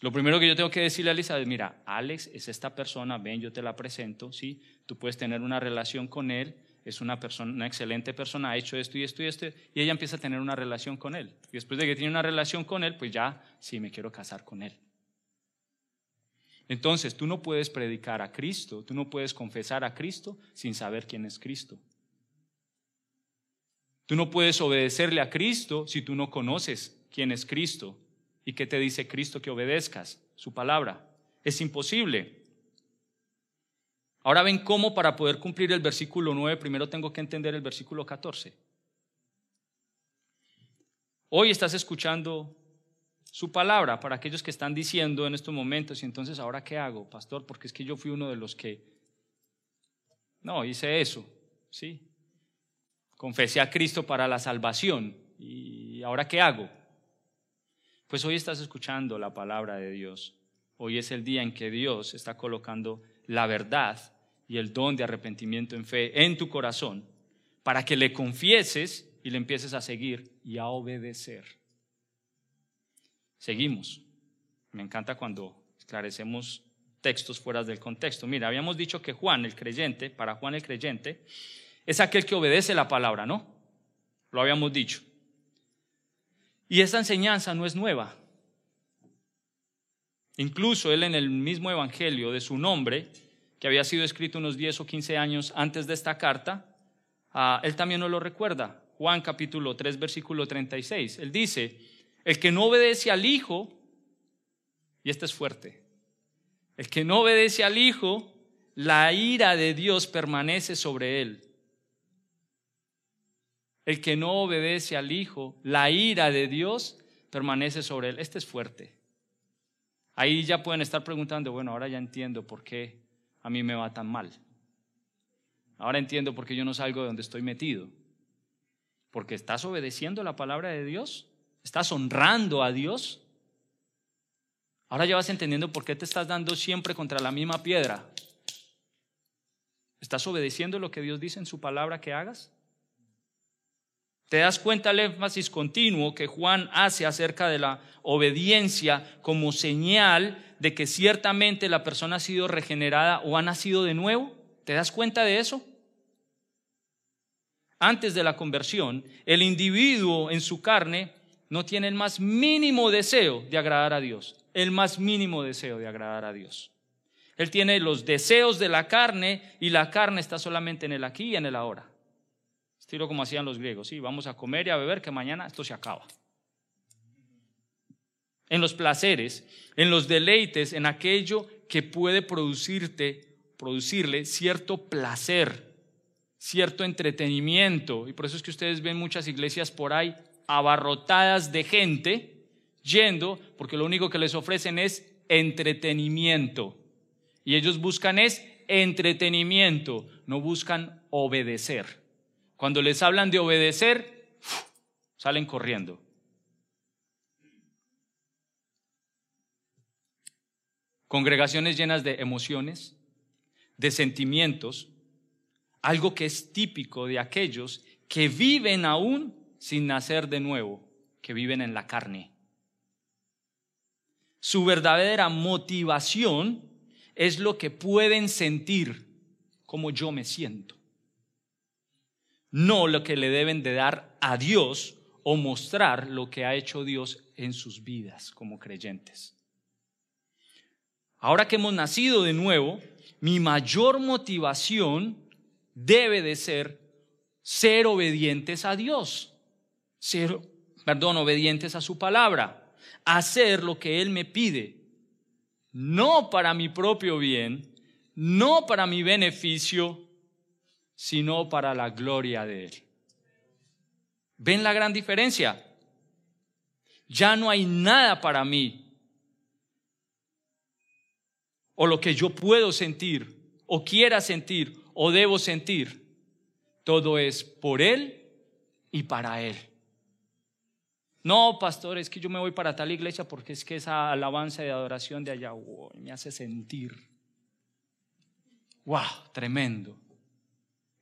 Lo primero que yo tengo que decirle a Elizabeth, mira, Alex es esta persona, ven, yo te la presento, ¿sí? Tú puedes tener una relación con él, es una persona, una excelente persona, ha hecho esto y esto y esto, y ella empieza a tener una relación con él. Y después de que tiene una relación con él, pues ya, sí, me quiero casar con él. Entonces, tú no puedes predicar a Cristo, tú no puedes confesar a Cristo sin saber quién es Cristo. Tú no puedes obedecerle a Cristo si tú no conoces quién es Cristo. ¿Y qué te dice Cristo que obedezcas? Su palabra. Es imposible. Ahora ven cómo para poder cumplir el versículo 9, primero tengo que entender el versículo 14. Hoy estás escuchando su palabra para aquellos que están diciendo en estos momentos, y entonces ahora qué hago, pastor, porque es que yo fui uno de los que, no, hice eso, ¿sí? Confesé a Cristo para la salvación, y ahora qué hago? Pues hoy estás escuchando la palabra de Dios. Hoy es el día en que Dios está colocando la verdad y el don de arrepentimiento en fe en tu corazón para que le confieses y le empieces a seguir y a obedecer. Seguimos. Me encanta cuando esclarecemos textos fuera del contexto. Mira, habíamos dicho que Juan, el creyente, para Juan el creyente, es aquel que obedece la palabra, ¿no? Lo habíamos dicho. Y esa enseñanza no es nueva. Incluso él en el mismo Evangelio de su nombre, que había sido escrito unos 10 o 15 años antes de esta carta, ah, él también no lo recuerda. Juan capítulo 3, versículo 36. Él dice, el que no obedece al Hijo, y este es fuerte, el que no obedece al Hijo, la ira de Dios permanece sobre él. El que no obedece al Hijo, la ira de Dios permanece sobre él. Este es fuerte. Ahí ya pueden estar preguntando, bueno, ahora ya entiendo por qué a mí me va tan mal. Ahora entiendo por qué yo no salgo de donde estoy metido. Porque estás obedeciendo la palabra de Dios, estás honrando a Dios. Ahora ya vas entendiendo por qué te estás dando siempre contra la misma piedra. ¿Estás obedeciendo lo que Dios dice en su palabra que hagas? ¿Te das cuenta el énfasis continuo que Juan hace acerca de la obediencia como señal de que ciertamente la persona ha sido regenerada o ha nacido de nuevo? ¿Te das cuenta de eso? Antes de la conversión, el individuo en su carne no tiene el más mínimo deseo de agradar a Dios, el más mínimo deseo de agradar a Dios. Él tiene los deseos de la carne y la carne está solamente en el aquí y en el ahora. Estilo como hacían los griegos, sí, vamos a comer y a beber que mañana esto se acaba. En los placeres, en los deleites, en aquello que puede producirte, producirle cierto placer, cierto entretenimiento. Y por eso es que ustedes ven muchas iglesias por ahí abarrotadas de gente yendo, porque lo único que les ofrecen es entretenimiento. Y ellos buscan es entretenimiento, no buscan obedecer. Cuando les hablan de obedecer, salen corriendo. Congregaciones llenas de emociones, de sentimientos, algo que es típico de aquellos que viven aún sin nacer de nuevo, que viven en la carne. Su verdadera motivación es lo que pueden sentir como yo me siento. No lo que le deben de dar a Dios o mostrar lo que ha hecho Dios en sus vidas como creyentes. Ahora que hemos nacido de nuevo, mi mayor motivación debe de ser ser obedientes a Dios, ser, perdón, obedientes a su palabra, hacer lo que Él me pide, no para mi propio bien, no para mi beneficio, sino para la gloria de Él. ¿Ven la gran diferencia? Ya no hay nada para mí, o lo que yo puedo sentir, o quiera sentir, o debo sentir. Todo es por Él y para Él. No, pastor, es que yo me voy para tal iglesia porque es que esa alabanza de adoración de allá me hace sentir. ¡Wow! Tremendo.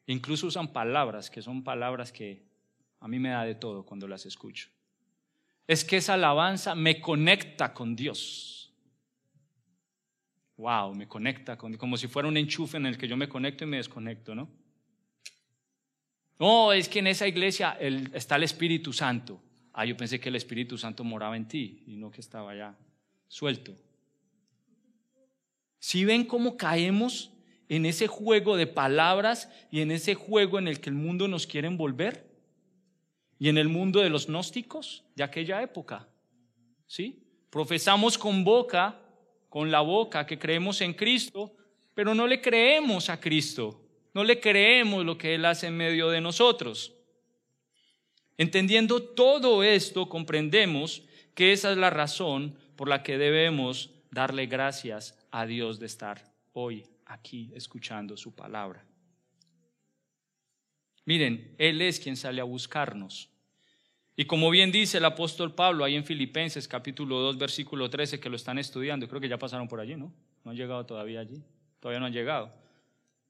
Incluso usan palabras que son palabras que a mí me da de todo cuando las escucho. Es que esa alabanza me conecta con Dios. Wow, me conecta con como si fuera un enchufe en el que yo me conecto y me desconecto, ¿no? No, es que en esa iglesia está el Espíritu Santo. Ah, yo pensé que el Espíritu Santo moraba en ti y no que estaba ya suelto. Si ven cómo caemos en ese juego de palabras y en ese juego en el que el mundo nos quiere envolver? Y en el mundo de los gnósticos de aquella época. ¿Sí? Profesamos con boca, con la boca, que creemos en Cristo, pero no le creemos a Cristo. No le creemos lo que Él hace en medio de nosotros. Entendiendo todo esto, comprendemos que esa es la razón por la que debemos darle gracias a Dios de estar hoy aquí escuchando su palabra. Miren, Él es quien sale a buscarnos. Y como bien dice el apóstol Pablo ahí en Filipenses capítulo 2 versículo 13 que lo están estudiando, creo que ya pasaron por allí, ¿no? No han llegado todavía allí, todavía no han llegado.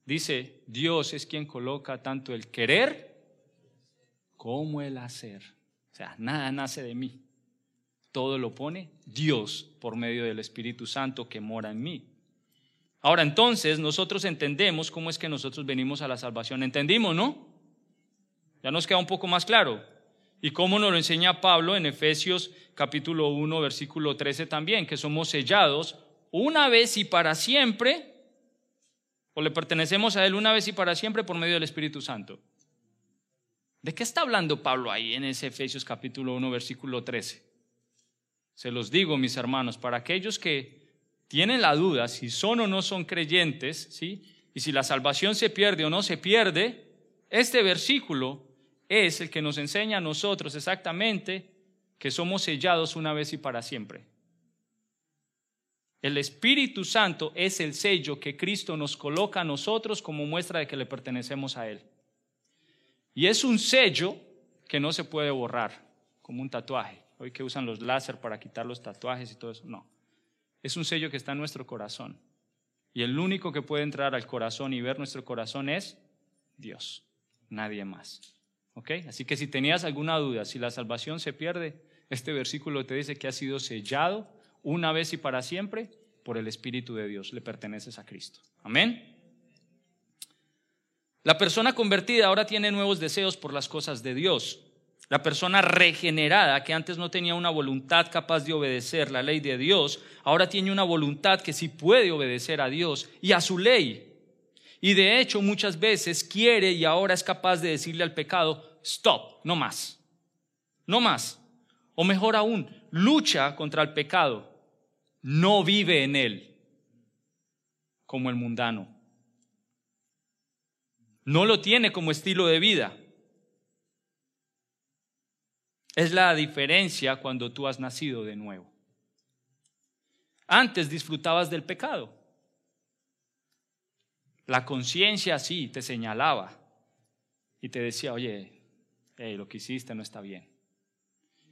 Dice, Dios es quien coloca tanto el querer como el hacer. O sea, nada nace de mí. Todo lo pone Dios por medio del Espíritu Santo que mora en mí. Ahora entonces nosotros entendemos cómo es que nosotros venimos a la salvación. ¿Entendimos, no? Ya nos queda un poco más claro. Y cómo nos lo enseña Pablo en Efesios capítulo 1, versículo 13 también, que somos sellados una vez y para siempre, o le pertenecemos a Él una vez y para siempre por medio del Espíritu Santo. ¿De qué está hablando Pablo ahí en ese Efesios capítulo 1, versículo 13? Se los digo, mis hermanos, para aquellos que tienen la duda si son o no son creyentes, ¿sí? Y si la salvación se pierde o no se pierde, este versículo es el que nos enseña a nosotros exactamente que somos sellados una vez y para siempre. El Espíritu Santo es el sello que Cristo nos coloca a nosotros como muestra de que le pertenecemos a Él. Y es un sello que no se puede borrar, como un tatuaje. Hoy que usan los láser para quitar los tatuajes y todo eso. No. Es un sello que está en nuestro corazón. Y el único que puede entrar al corazón y ver nuestro corazón es Dios, nadie más. ¿Ok? Así que si tenías alguna duda, si la salvación se pierde, este versículo te dice que ha sido sellado una vez y para siempre por el Espíritu de Dios. Le perteneces a Cristo. Amén. La persona convertida ahora tiene nuevos deseos por las cosas de Dios. La persona regenerada, que antes no tenía una voluntad capaz de obedecer la ley de Dios, ahora tiene una voluntad que sí puede obedecer a Dios y a su ley. Y de hecho muchas veces quiere y ahora es capaz de decirle al pecado, stop, no más, no más. O mejor aún, lucha contra el pecado, no vive en él como el mundano. No lo tiene como estilo de vida. Es la diferencia cuando tú has nacido de nuevo. Antes disfrutabas del pecado. La conciencia sí te señalaba y te decía, oye, lo que hiciste no está bien.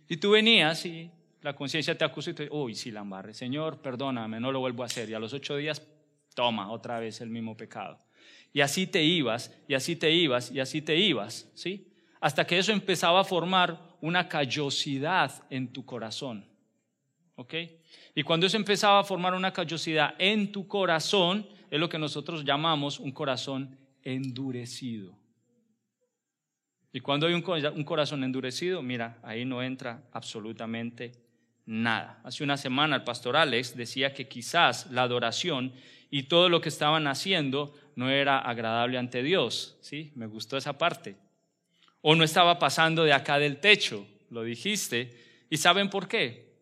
Y tú venías y la conciencia te acusa y te dice, uy, sí la Señor, perdóname, no lo vuelvo a hacer. Y a los ocho días, toma otra vez el mismo pecado. Y así te ibas, y así te ibas, y así te ibas, ¿sí? Hasta que eso empezaba a formar una callosidad en tu corazón. ¿Ok? Y cuando eso empezaba a formar una callosidad en tu corazón, es lo que nosotros llamamos un corazón endurecido. Y cuando hay un corazón endurecido, mira, ahí no entra absolutamente nada. Hace una semana el pastor Alex decía que quizás la adoración y todo lo que estaban haciendo no era agradable ante Dios. ¿Sí? Me gustó esa parte o no estaba pasando de acá del techo, lo dijiste. ¿Y saben por qué?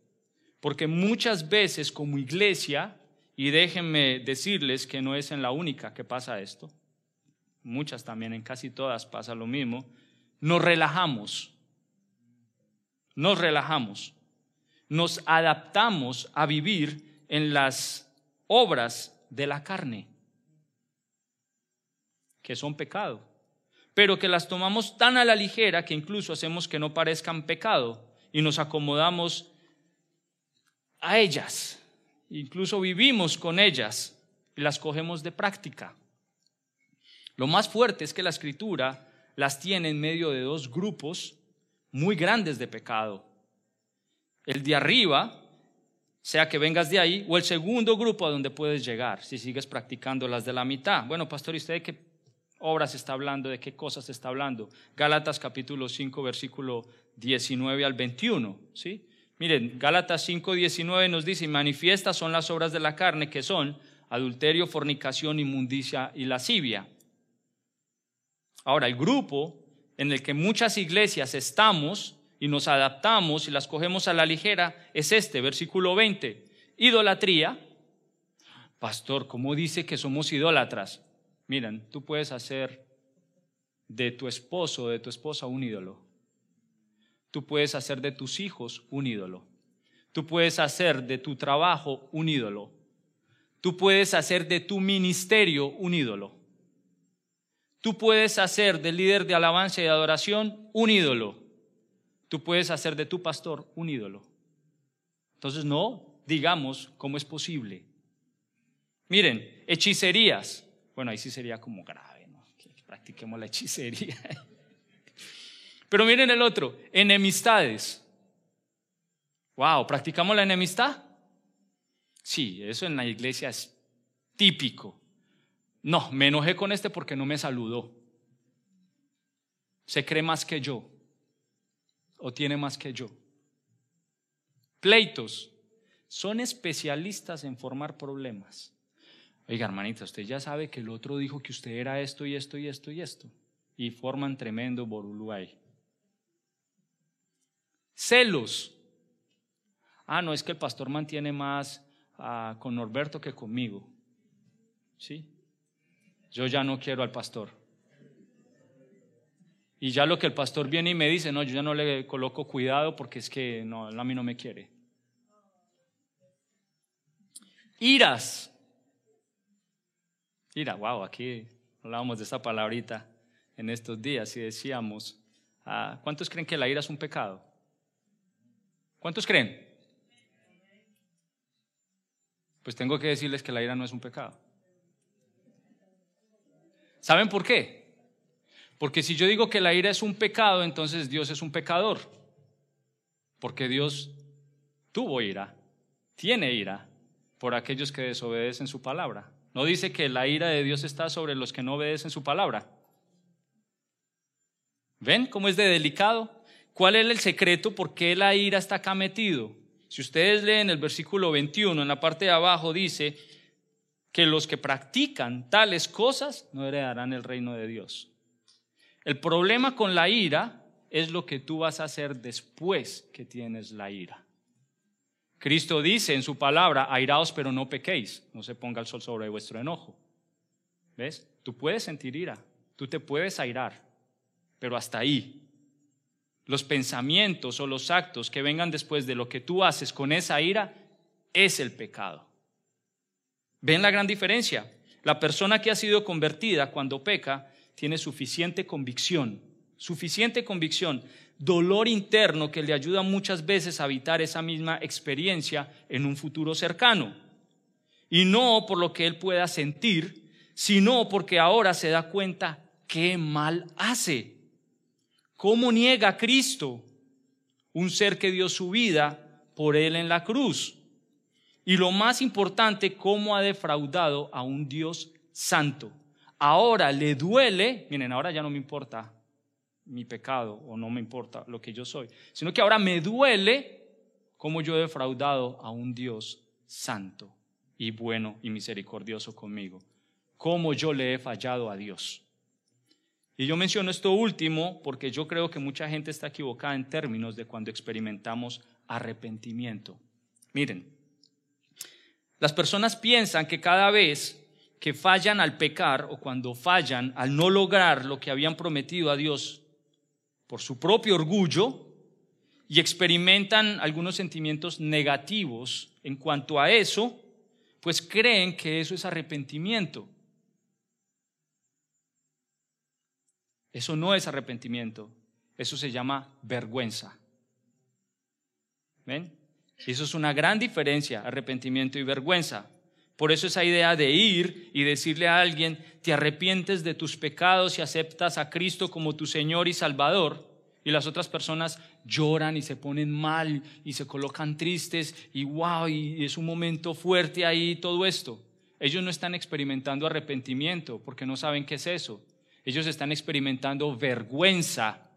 Porque muchas veces como iglesia, y déjenme decirles que no es en la única que pasa esto, muchas también, en casi todas pasa lo mismo, nos relajamos, nos relajamos, nos adaptamos a vivir en las obras de la carne, que son pecado pero que las tomamos tan a la ligera que incluso hacemos que no parezcan pecado y nos acomodamos a ellas. Incluso vivimos con ellas y las cogemos de práctica. Lo más fuerte es que la escritura las tiene en medio de dos grupos muy grandes de pecado. El de arriba, sea que vengas de ahí, o el segundo grupo a donde puedes llegar si sigues practicando las de la mitad. Bueno, pastor, ¿y usted qué obras está hablando, de qué cosas está hablando. Gálatas capítulo 5, versículo 19 al 21, ¿sí? Miren, Gálatas 5, 19 nos dice, manifiestas son las obras de la carne que son adulterio, fornicación, inmundicia y lascivia. Ahora, el grupo en el que muchas iglesias estamos y nos adaptamos y las cogemos a la ligera es este, versículo 20. Idolatría. Pastor, ¿cómo dice que somos idólatras? Miren, tú puedes hacer de tu esposo o de tu esposa un ídolo. Tú puedes hacer de tus hijos un ídolo. Tú puedes hacer de tu trabajo un ídolo. Tú puedes hacer de tu ministerio un ídolo. Tú puedes hacer del líder de alabanza y de adoración un ídolo. Tú puedes hacer de tu pastor un ídolo. Entonces no digamos cómo es posible. Miren, hechicerías. Bueno, ahí sí sería como grave, ¿no? Que practiquemos la hechicería. <laughs> Pero miren el otro, enemistades. Wow, ¿practicamos la enemistad? Sí, eso en la iglesia es típico. No, me enojé con este porque no me saludó. Se cree más que yo o tiene más que yo. Pleitos. Son especialistas en formar problemas. Oiga, hermanita, usted ya sabe que el otro dijo que usted era esto y esto y esto y esto. Y forman tremendo borulú ahí. Celos. Ah, no, es que el pastor mantiene más ah, con Norberto que conmigo. ¿Sí? Yo ya no quiero al pastor. Y ya lo que el pastor viene y me dice, no, yo ya no le coloco cuidado porque es que no, a mí no me quiere. Iras. Mira, wow, aquí hablábamos de esta palabrita en estos días y decíamos, ah, ¿cuántos creen que la ira es un pecado? ¿Cuántos creen? Pues tengo que decirles que la ira no es un pecado. ¿Saben por qué? Porque si yo digo que la ira es un pecado, entonces Dios es un pecador. Porque Dios tuvo ira, tiene ira por aquellos que desobedecen su palabra. No dice que la ira de Dios está sobre los que no obedecen su palabra. ¿Ven cómo es de delicado? ¿Cuál es el secreto? ¿Por qué la ira está acá metido? Si ustedes leen el versículo 21, en la parte de abajo dice que los que practican tales cosas no heredarán el reino de Dios. El problema con la ira es lo que tú vas a hacer después que tienes la ira. Cristo dice en su palabra, airaos pero no pequéis, no se ponga el sol sobre vuestro enojo. ¿Ves? Tú puedes sentir ira, tú te puedes airar, pero hasta ahí. Los pensamientos o los actos que vengan después de lo que tú haces con esa ira es el pecado. ¿Ven la gran diferencia? La persona que ha sido convertida cuando peca tiene suficiente convicción, suficiente convicción, dolor interno que le ayuda muchas veces a evitar esa misma experiencia en un futuro cercano. Y no por lo que él pueda sentir, sino porque ahora se da cuenta qué mal hace. ¿Cómo niega a Cristo? Un ser que dio su vida por él en la cruz. Y lo más importante, cómo ha defraudado a un Dios santo. Ahora le duele, miren, ahora ya no me importa mi pecado o no me importa lo que yo soy, sino que ahora me duele cómo yo he defraudado a un Dios santo y bueno y misericordioso conmigo, cómo yo le he fallado a Dios. Y yo menciono esto último porque yo creo que mucha gente está equivocada en términos de cuando experimentamos arrepentimiento. Miren, las personas piensan que cada vez que fallan al pecar o cuando fallan al no lograr lo que habían prometido a Dios por su propio orgullo y experimentan algunos sentimientos negativos en cuanto a eso, pues creen que eso es arrepentimiento. Eso no es arrepentimiento, eso se llama vergüenza. ¿Ven? Eso es una gran diferencia, arrepentimiento y vergüenza. Por eso esa idea de ir y decirle a alguien, te arrepientes de tus pecados y aceptas a Cristo como tu Señor y Salvador, y las otras personas lloran y se ponen mal y se colocan tristes y wow, y es un momento fuerte ahí todo esto. Ellos no están experimentando arrepentimiento porque no saben qué es eso. Ellos están experimentando vergüenza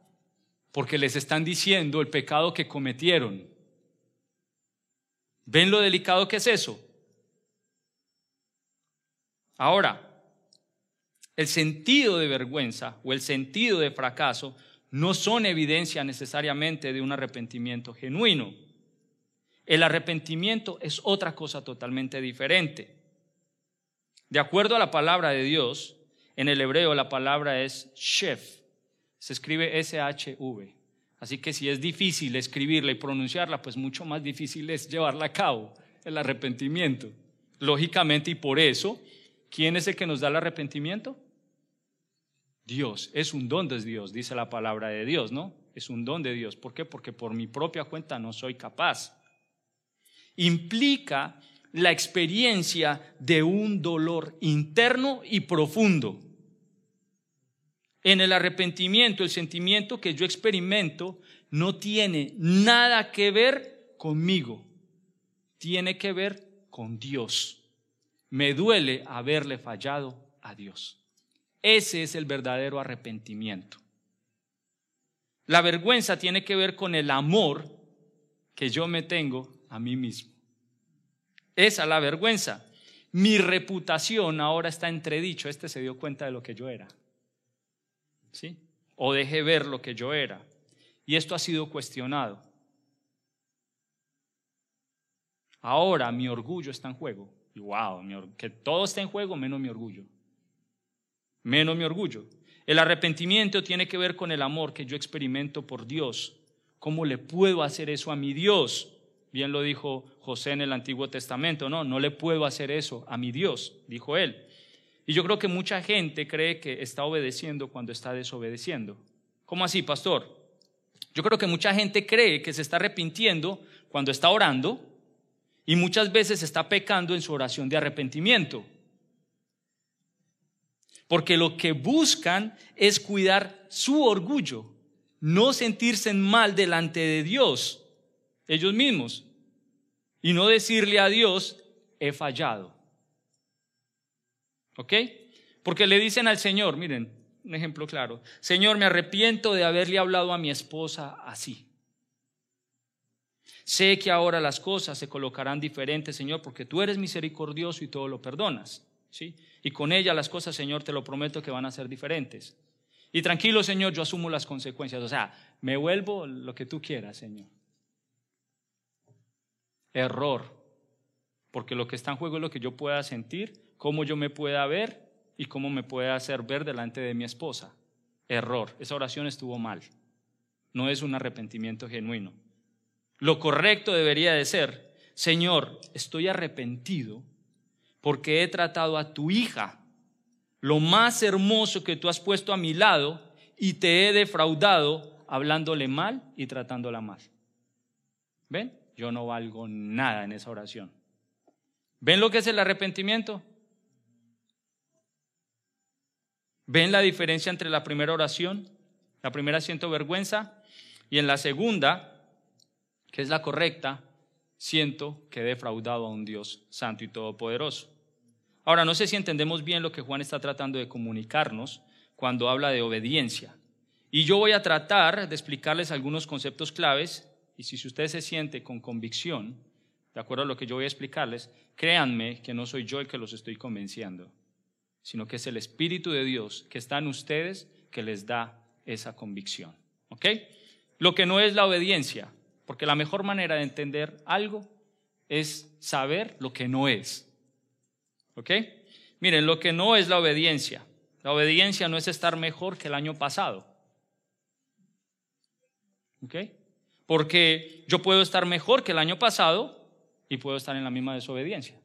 porque les están diciendo el pecado que cometieron. ¿Ven lo delicado que es eso? Ahora, el sentido de vergüenza o el sentido de fracaso no son evidencia necesariamente de un arrepentimiento genuino. El arrepentimiento es otra cosa totalmente diferente. De acuerdo a la palabra de Dios, en el hebreo la palabra es chef. Se escribe S-H-V. Así que si es difícil escribirla y pronunciarla, pues mucho más difícil es llevarla a cabo, el arrepentimiento. Lógicamente, y por eso, ¿quién es el que nos da el arrepentimiento? Dios. Es un don de Dios, dice la palabra de Dios, ¿no? Es un don de Dios. ¿Por qué? Porque por mi propia cuenta no soy capaz. Implica la experiencia de un dolor interno y profundo. En el arrepentimiento, el sentimiento que yo experimento no tiene nada que ver conmigo, tiene que ver con Dios. Me duele haberle fallado a Dios. Ese es el verdadero arrepentimiento. La vergüenza tiene que ver con el amor que yo me tengo a mí mismo. Esa es la vergüenza. Mi reputación ahora está entredicho. Este se dio cuenta de lo que yo era. ¿Sí? O dejé ver lo que yo era. Y esto ha sido cuestionado. Ahora mi orgullo está en juego. Y wow, que todo está en juego menos mi orgullo. Menos mi orgullo. El arrepentimiento tiene que ver con el amor que yo experimento por Dios. ¿Cómo le puedo hacer eso a mi Dios? Bien lo dijo José en el Antiguo Testamento, no, no le puedo hacer eso a mi Dios, dijo él. Y yo creo que mucha gente cree que está obedeciendo cuando está desobedeciendo. ¿Cómo así, pastor? Yo creo que mucha gente cree que se está arrepintiendo cuando está orando y muchas veces está pecando en su oración de arrepentimiento. porque lo que buscan es cuidar su orgullo, no sentirse mal delante de Dios, ellos mismos, y no decirle a Dios, he fallado. ¿Ok? Porque le dicen al Señor, miren, un ejemplo claro, Señor, me arrepiento de haberle hablado a mi esposa así. Sé que ahora las cosas se colocarán diferentes, Señor, porque tú eres misericordioso y todo lo perdonas. ¿sí? Y con ella las cosas, Señor, te lo prometo que van a ser diferentes. Y tranquilo, Señor, yo asumo las consecuencias. O sea, me vuelvo lo que tú quieras, Señor. Error. Porque lo que está en juego es lo que yo pueda sentir, cómo yo me pueda ver y cómo me pueda hacer ver delante de mi esposa. Error. Esa oración estuvo mal. No es un arrepentimiento genuino. Lo correcto debería de ser, Señor, estoy arrepentido porque he tratado a tu hija, lo más hermoso que tú has puesto a mi lado, y te he defraudado hablándole mal y tratándola mal. ¿Ven? Yo no valgo nada en esa oración. ¿Ven lo que es el arrepentimiento? ¿Ven la diferencia entre la primera oración? La primera siento vergüenza y en la segunda que es la correcta, siento que he defraudado a un Dios santo y todopoderoso. Ahora, no sé si entendemos bien lo que Juan está tratando de comunicarnos cuando habla de obediencia. Y yo voy a tratar de explicarles algunos conceptos claves y si usted se siente con convicción, de acuerdo a lo que yo voy a explicarles, créanme que no soy yo el que los estoy convenciendo, sino que es el Espíritu de Dios que está en ustedes que les da esa convicción. ¿Ok? Lo que no es la obediencia, porque la mejor manera de entender algo es saber lo que no es. ¿Ok? Miren, lo que no es la obediencia. La obediencia no es estar mejor que el año pasado. ¿Ok? Porque yo puedo estar mejor que el año pasado y puedo estar en la misma desobediencia.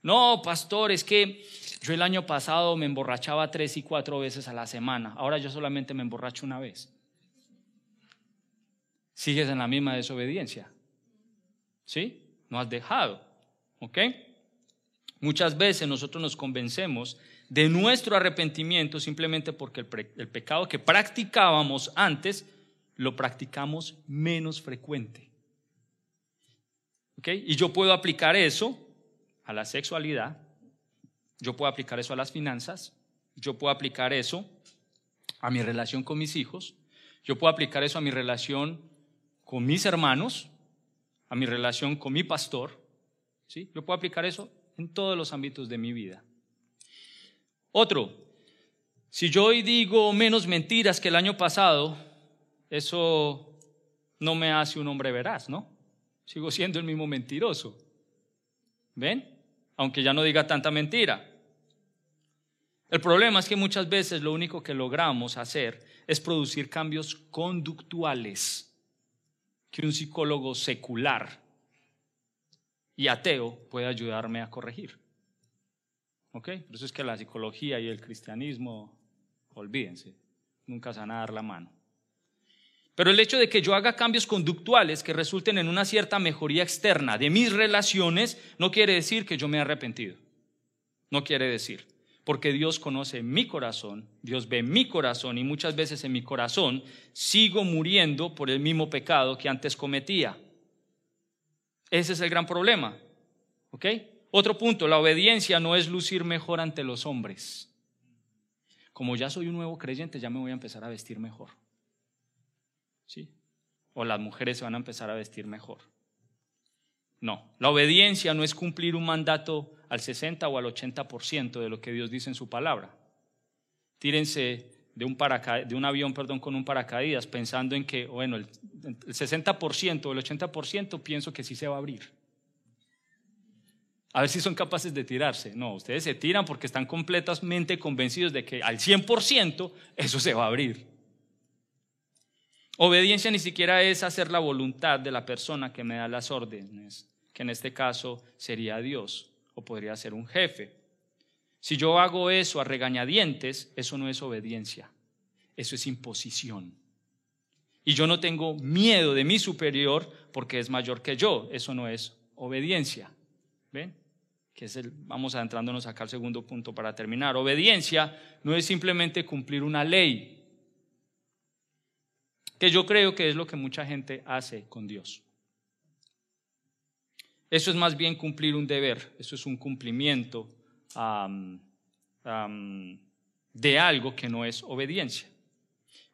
No, pastor, es que yo el año pasado me emborrachaba tres y cuatro veces a la semana. Ahora yo solamente me emborracho una vez sigues en la misma desobediencia. ¿Sí? No has dejado. ¿Ok? Muchas veces nosotros nos convencemos de nuestro arrepentimiento simplemente porque el, pecado que practicábamos antes lo practicamos menos frecuente. ¿Ok? Y yo puedo aplicar eso a la sexualidad, yo puedo aplicar eso a las finanzas, yo puedo aplicar eso a mi relación con mis hijos, yo puedo aplicar eso a mi relación con mis hermanos, a mi relación con mi pastor. ¿sí? Yo puedo aplicar eso en todos los ámbitos de mi vida. Otro, si yo hoy digo menos mentiras que el año pasado, eso no me hace un hombre veraz, ¿no? Sigo siendo el mismo mentiroso. ¿Ven? Aunque ya no diga tanta mentira. El problema es que muchas veces lo único que logramos hacer es producir cambios conductuales que un psicólogo secular y ateo puede ayudarme a corregir. ¿Ok? Por eso es que la psicología y el cristianismo, olvídense, nunca se van a dar la mano. Pero el hecho de que yo haga cambios conductuales que resulten en una cierta mejoría externa de mis relaciones no quiere decir que yo me he arrepentido. No quiere decir porque Dios conoce mi corazón, Dios ve mi corazón y muchas veces en mi corazón sigo muriendo por el mismo pecado que antes cometía. Ese es el gran problema. ¿Ok? Otro punto, la obediencia no es lucir mejor ante los hombres. Como ya soy un nuevo creyente, ya me voy a empezar a vestir mejor. ¿Sí? O las mujeres se van a empezar a vestir mejor. No, la obediencia no es cumplir un mandato al 60 o al 80% de lo que Dios dice en su palabra. Tírense de un, de un avión perdón, con un paracaídas pensando en que, bueno, el, el 60% o el 80% pienso que sí se va a abrir. A ver si son capaces de tirarse. No, ustedes se tiran porque están completamente convencidos de que al 100% eso se va a abrir. Obediencia ni siquiera es hacer la voluntad de la persona que me da las órdenes, que en este caso sería Dios o podría ser un jefe. Si yo hago eso a regañadientes, eso no es obediencia, eso es imposición. Y yo no tengo miedo de mi superior porque es mayor que yo, eso no es obediencia. ¿Ven? que es el, vamos adentrándonos acá al segundo punto para terminar. Obediencia no es simplemente cumplir una ley, que yo creo que es lo que mucha gente hace con Dios. Eso es más bien cumplir un deber, eso es un cumplimiento de algo que no es obediencia.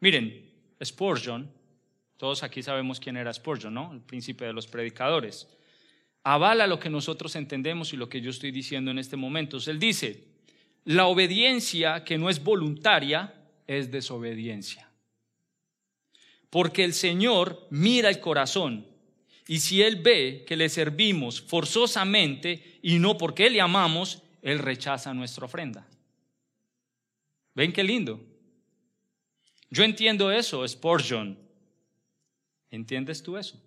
Miren, Spurgeon, todos aquí sabemos quién era Spurgeon, ¿no? El príncipe de los predicadores avala lo que nosotros entendemos y lo que yo estoy diciendo en este momento. Él dice, la obediencia que no es voluntaria es desobediencia. Porque el Señor mira el corazón y si Él ve que le servimos forzosamente y no porque le amamos, Él rechaza nuestra ofrenda. ¿Ven qué lindo? Yo entiendo eso, Spurgeon. ¿Entiendes tú eso?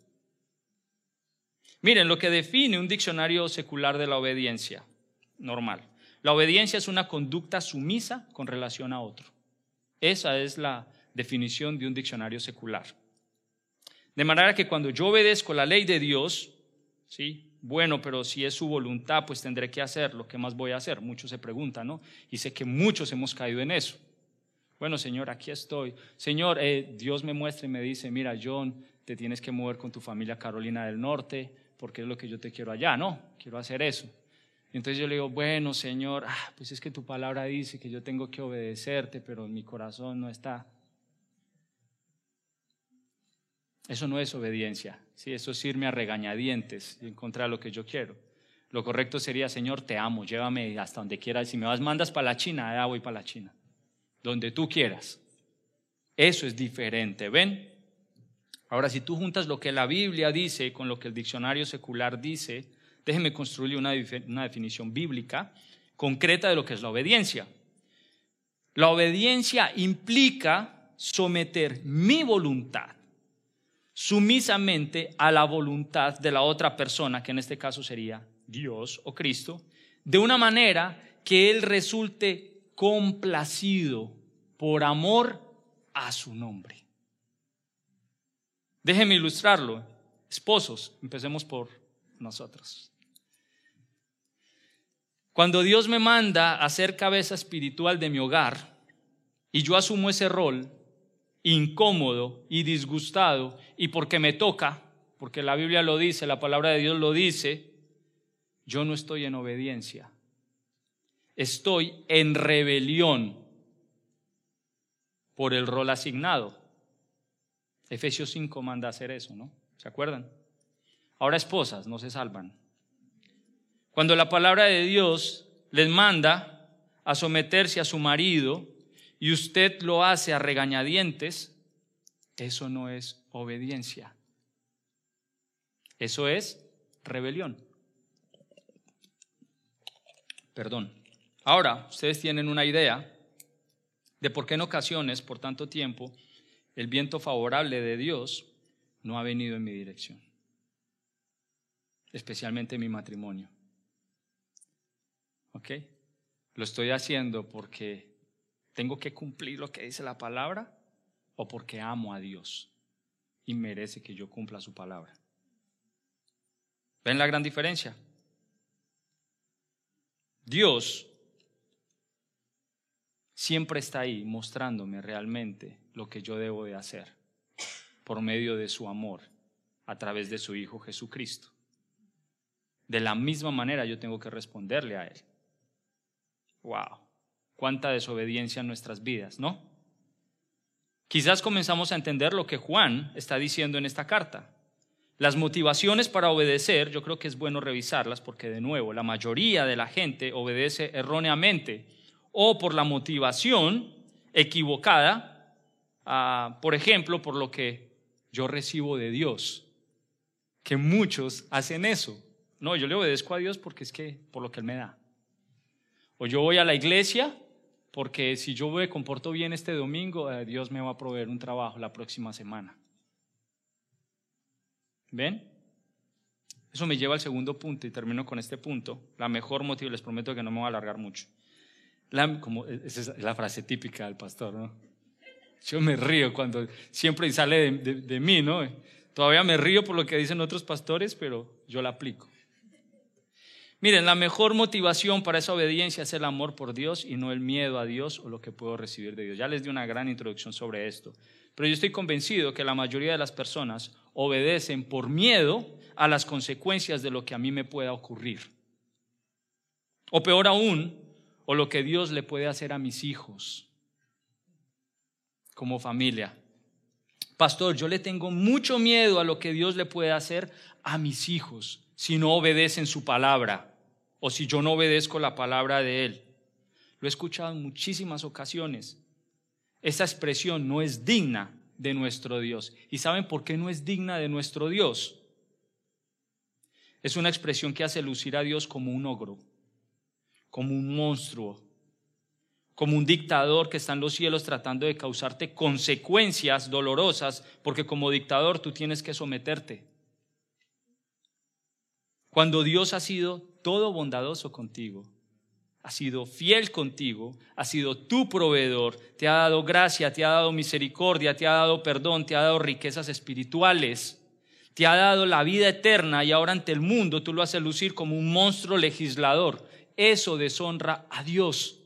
Miren lo que define un diccionario secular de la obediencia normal. La obediencia es una conducta sumisa con relación a otro. Esa es la definición de un diccionario secular. De manera que cuando yo obedezco la ley de Dios, ¿sí? Bueno, pero si es su voluntad, pues tendré que hacerlo. ¿Qué más voy a hacer? Muchos se preguntan, ¿no? Y sé que muchos hemos caído en eso. Bueno, Señor, aquí estoy. Señor, eh, Dios me muestra y me dice, mira, John, te tienes que mover con tu familia Carolina del Norte porque es lo que yo te quiero allá, no, quiero hacer eso. entonces yo le digo, bueno, Señor, ah, pues es que tu palabra dice que yo tengo que obedecerte, pero mi corazón no está. Eso no es obediencia, ¿sí? eso es irme a regañadientes y encontrar lo que yo quiero. Lo correcto sería, Señor, te amo, llévame hasta donde quieras. Si me vas, mandas para la China, allá voy para la China. Donde tú quieras. Eso es diferente, ¿ven? Ahora, si tú juntas lo que la Biblia dice con lo que el diccionario secular dice, déjeme construir una, definición bíblica concreta de lo que es la obediencia. La obediencia implica someter mi voluntad sumisamente a la voluntad de la otra persona, que en este caso sería Dios o Cristo, de una manera que Él resulte complacido por amor a su nombre. Déjeme ilustrarlo. Esposos, empecemos por nosotros. Cuando Dios me manda a ser cabeza espiritual de mi hogar y yo asumo ese rol incómodo y disgustado y porque me toca, porque la Biblia lo dice, la palabra de Dios lo dice, yo no estoy en obediencia. Estoy en rebelión por el rol asignado. Efesios 5 manda hacer eso, ¿no? ¿Se acuerdan? Ahora esposas no se salvan. Cuando la palabra de Dios les manda a someterse a su marido y usted lo hace a regañadientes, eso no es obediencia. Eso es rebelión. Perdón. Ahora, ustedes tienen una idea de por qué en ocasiones, por tanto tiempo, el viento favorable de Dios no ha venido en mi dirección, especialmente en mi matrimonio. ¿Ok? ¿Lo estoy haciendo porque tengo que cumplir lo que dice la palabra o porque amo a Dios y merece que yo cumpla su palabra? ¿Ven la gran diferencia? Dios siempre está ahí mostrándome realmente lo que yo debo de hacer por medio de su amor a través de su Hijo Jesucristo. De la misma manera yo tengo que responderle a Él. ¡Wow! Cuánta desobediencia en nuestras vidas, ¿no? Quizás comenzamos a entender lo que Juan está diciendo en esta carta. Las motivaciones para obedecer, yo creo que es bueno revisarlas porque de nuevo, la mayoría de la gente obedece erróneamente o por la motivación equivocada, ah, por ejemplo, por lo que yo recibo de Dios, que muchos hacen eso. No, yo le obedezco a Dios porque es que por lo que Él me da. O yo voy a la iglesia porque si yo me comporto bien este domingo, eh, Dios me va a proveer un trabajo la próxima semana. ¿Ven? Eso me lleva al segundo punto y termino con este punto. La mejor motivo, les prometo que no me voy a alargar mucho. La, como, esa es la frase típica del pastor, ¿no? Yo me río cuando siempre sale de, mí, ¿no? Todavía me río por lo que dicen otros pastores, pero yo la aplico. Miren, la mejor motivación para esa obediencia es el amor por Dios y no el miedo a Dios o lo que puedo recibir de Dios. Ya les di una gran introducción sobre esto. Pero yo estoy convencido que la mayoría de las personas obedecen por miedo a las consecuencias de lo que a mí me pueda ocurrir. O peor aún, o lo que Dios le puede hacer a mis hijos como familia. Pastor, yo le tengo mucho miedo a lo que Dios le puede hacer a mis hijos si no obedecen su palabra o si yo no obedezco la palabra de Él. Lo he escuchado en muchísimas ocasiones. Esa expresión no es digna de nuestro Dios. ¿Y saben por qué no es digna de nuestro Dios? Es una expresión que hace lucir a Dios como un ogro, como un monstruo, como un dictador que está en los cielos tratando de causarte consecuencias dolorosas, porque como dictador tú tienes que someterte. Cuando Dios ha sido todo bondadoso contigo, ha sido fiel contigo, ha sido tu proveedor, te ha dado gracia, te ha dado misericordia, te ha dado perdón, te ha dado riquezas espirituales, te ha dado la vida eterna y ahora ante el mundo tú lo haces lucir como un monstruo legislador. Eso deshonra a Dios.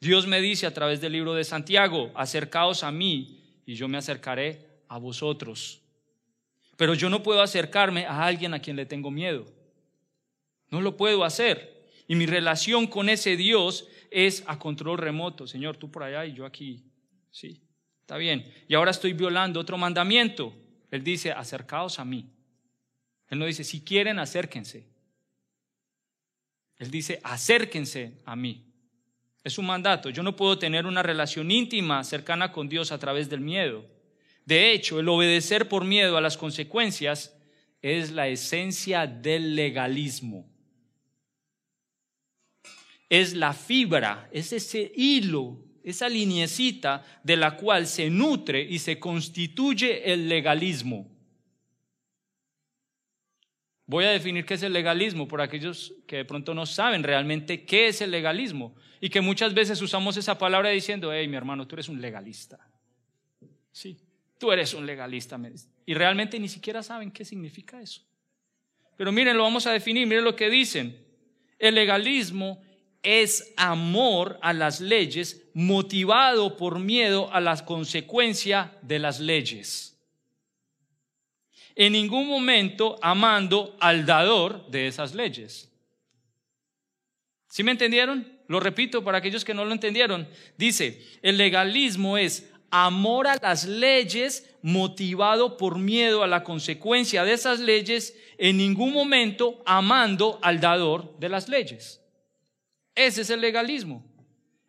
Dios me dice a través del libro de Santiago, acercaos a mí y yo me acercaré a vosotros. Pero yo no puedo acercarme a alguien a quien le tengo miedo. No lo puedo hacer. Y mi relación con ese Dios es a control remoto. Señor, tú por allá y yo aquí. Sí, está bien. Y ahora estoy violando otro mandamiento. Él dice, acercaos a mí. Él no dice, si quieren, acérquense. Él dice, acérquense a mí. Es un mandato. Yo no puedo tener una relación íntima, cercana con Dios a través del miedo. De hecho, el obedecer por miedo a las consecuencias es la esencia del legalismo es la fibra, es ese hilo, esa liniecita de la cual se nutre y se constituye el legalismo. Voy a definir qué es el legalismo por aquellos que de pronto no saben realmente qué es el legalismo y que muchas veces usamos esa palabra diciendo, hey, mi hermano, tú eres un legalista. Sí, tú eres un legalista. Y realmente ni siquiera saben qué significa eso. Pero miren, lo vamos a definir, miren lo que dicen. El legalismo es amor a las leyes motivado por miedo a las consecuencias de las leyes. En ningún momento amando al dador de esas leyes. ¿Sí me entendieron? Lo repito para aquellos que no lo entendieron. Dice, el legalismo es amor a las leyes motivado por miedo a la consecuencia de esas leyes, en ningún momento amando al dador de las leyes. Ese es el legalismo.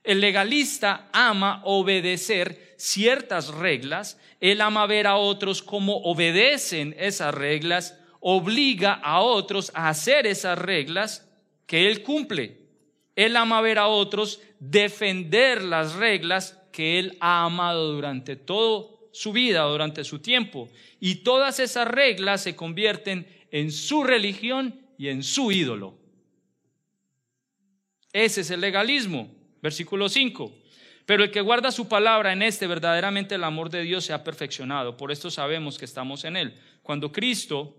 El legalista ama obedecer ciertas reglas, él ama ver a otros como obedecen esas reglas, obliga a otros a hacer esas reglas que él cumple. Él ama ver a otros defender las reglas que él ha amado durante toda su vida, durante su tiempo. Y todas esas reglas se convierten en su religión y en su ídolo. Ese es el legalismo. Versículo 5. Pero el que guarda su palabra en este, verdaderamente el amor de Dios se ha perfeccionado. Por esto sabemos que estamos en él. Cuando Cristo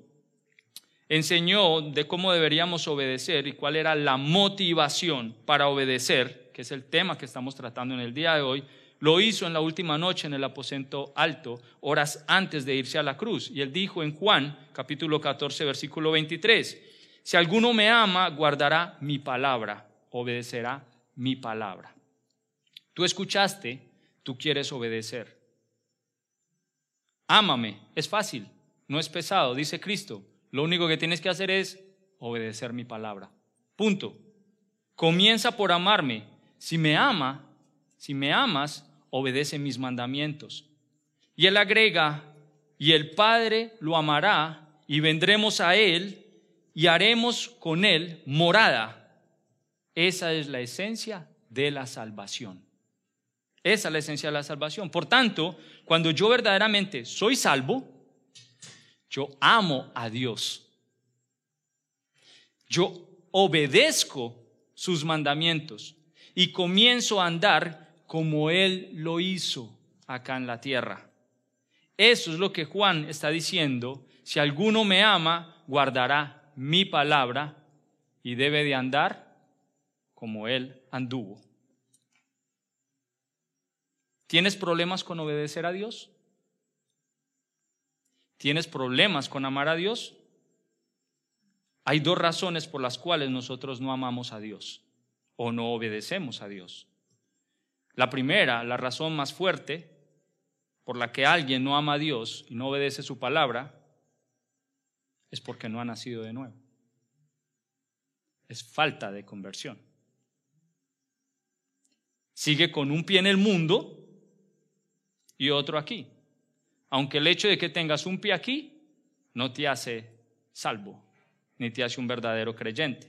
enseñó de cómo deberíamos obedecer y cuál era la motivación para obedecer, que es el tema que estamos tratando en el día de hoy, lo hizo en la última noche en el aposento alto, horas antes de irse a la cruz. Y él dijo en Juan capítulo 14, versículo 23, si alguno me ama, guardará mi palabra obedecerá mi palabra. Tú escuchaste, tú quieres obedecer. Ámame, es fácil, no es pesado, dice Cristo. Lo único que tienes que hacer es obedecer mi palabra. Punto. Comienza por amarme. Si me ama, si me amas, obedece mis mandamientos. Y él agrega, y el Padre lo amará, y vendremos a él, y haremos con él morada esa es la esencia de la salvación. Esa es la esencia de la salvación. Por tanto, cuando yo verdaderamente soy salvo, yo amo a Dios. Yo obedezco sus mandamientos y comienzo a andar como Él lo hizo acá en la tierra. Eso es lo que Juan está diciendo. Si alguno me ama, guardará mi palabra y debe de andar como Él anduvo. ¿Tienes problemas con obedecer a Dios? ¿Tienes problemas con amar a Dios? Hay dos razones por las cuales nosotros no amamos a Dios o no obedecemos a Dios. La primera, la razón más fuerte por la que alguien no ama a Dios y no obedece su palabra, es porque no ha nacido de nuevo. Es falta de conversión. Sigue con un pie en el mundo y otro aquí. Aunque el hecho de que tengas un pie aquí no te hace salvo, ni te hace un verdadero creyente.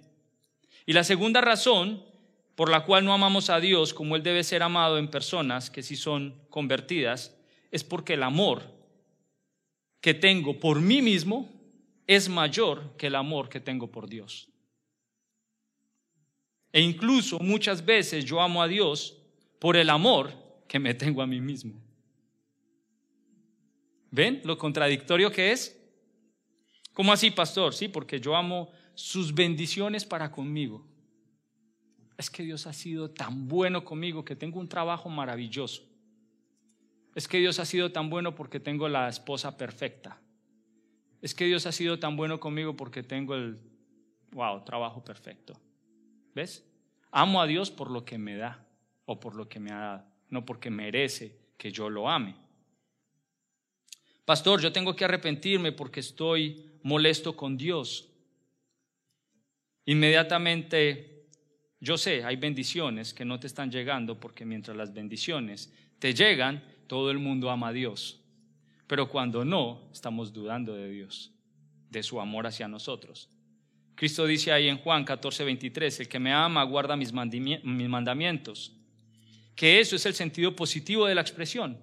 Y la segunda razón por la cual no amamos a Dios como Él debe ser amado en personas que sí son convertidas, es porque el amor que tengo por mí mismo es mayor que el amor que tengo por Dios. E incluso muchas veces yo amo a Dios por el amor que me tengo a mí mismo. ¿Ven lo contradictorio que es? ¿Cómo así, pastor? Sí, porque yo amo sus bendiciones para conmigo. Es que Dios ha sido tan bueno conmigo que tengo un trabajo maravilloso. Es que Dios ha sido tan bueno porque tengo la esposa perfecta. Es que Dios ha sido tan bueno conmigo porque tengo el, wow, trabajo perfecto. ¿Ves? Amo a Dios por lo que me da o por lo que me ha dado, no porque merece que yo lo ame. Pastor, yo tengo que arrepentirme porque estoy molesto con Dios. Inmediatamente, yo sé, hay bendiciones que no te están llegando porque mientras las bendiciones te llegan, todo el mundo ama a Dios. Pero cuando no, estamos dudando de Dios, de su amor hacia nosotros. Cristo dice ahí en Juan 14, 23, el que me ama guarda mis mandamientos. Que eso es el sentido positivo de la expresión.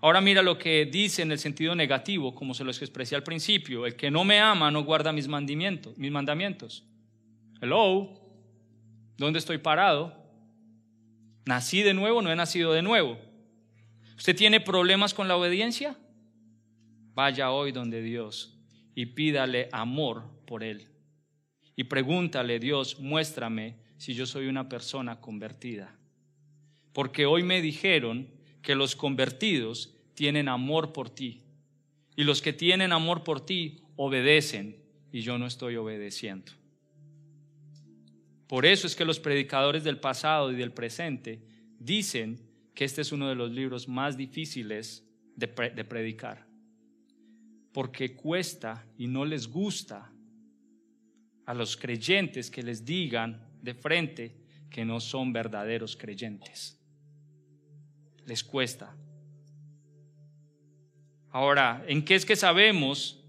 Ahora mira lo que dice en el sentido negativo, como se los expresé al principio. El que no me ama no guarda mis mandamientos. Mis mandamientos. Hello, ¿dónde estoy parado? ¿Nací de nuevo? ¿No he nacido de nuevo? ¿Usted tiene problemas con la obediencia? Vaya hoy donde Dios y pídale amor por Él. Y pregúntale, Dios, muéstrame si yo soy una persona convertida. Porque hoy me dijeron que los convertidos tienen amor por ti. Y los que tienen amor por ti obedecen y yo no estoy obedeciendo. Por eso es que los predicadores del pasado y del presente dicen que este es uno de los libros más difíciles de, predicar porque cuesta y no les gusta a los creyentes que les digan de frente que no son verdaderos creyentes. Les cuesta. Ahora, ¿en qué es que sabemos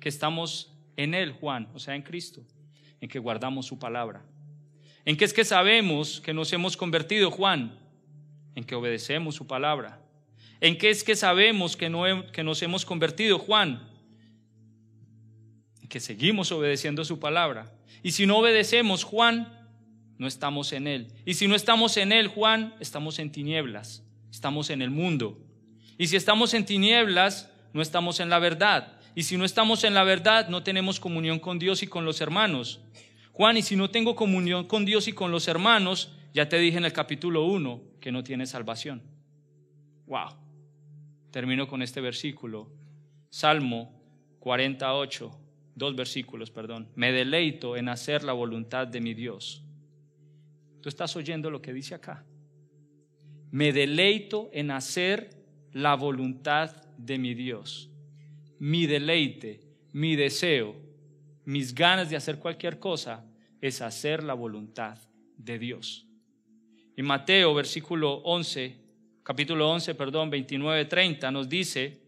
que estamos en Él, Juan? O sea, en Cristo. En que guardamos su palabra. ¿En qué es que sabemos que nos hemos convertido, Juan? En que obedecemos su palabra. ¿En qué es que sabemos que, no, que nos hemos convertido, Juan? En que seguimos obedeciendo su palabra. Y si no obedecemos, Juan, no estamos en Él. Y si no estamos en Él, Juan, estamos en tinieblas, estamos en el mundo. Y si estamos en tinieblas, no estamos en la verdad. Y si no estamos en la verdad, no tenemos comunión con Dios y con los hermanos. Juan, y si no tengo comunión con Dios y con los hermanos, ya te dije en el capítulo 1 que no tiene salvación. Wow. Termino con este versículo. Salmo 48, dos versículos, perdón. Me deleito en hacer la voluntad de mi Dios. ¿Tú estás oyendo lo que dice acá? Me deleito en hacer la voluntad de mi Dios. Mi deleite, mi deseo, mis ganas de hacer cualquier cosa es hacer la voluntad de Dios. Y Mateo, versículo 11, capítulo 11, perdón, 29, 30, nos dice,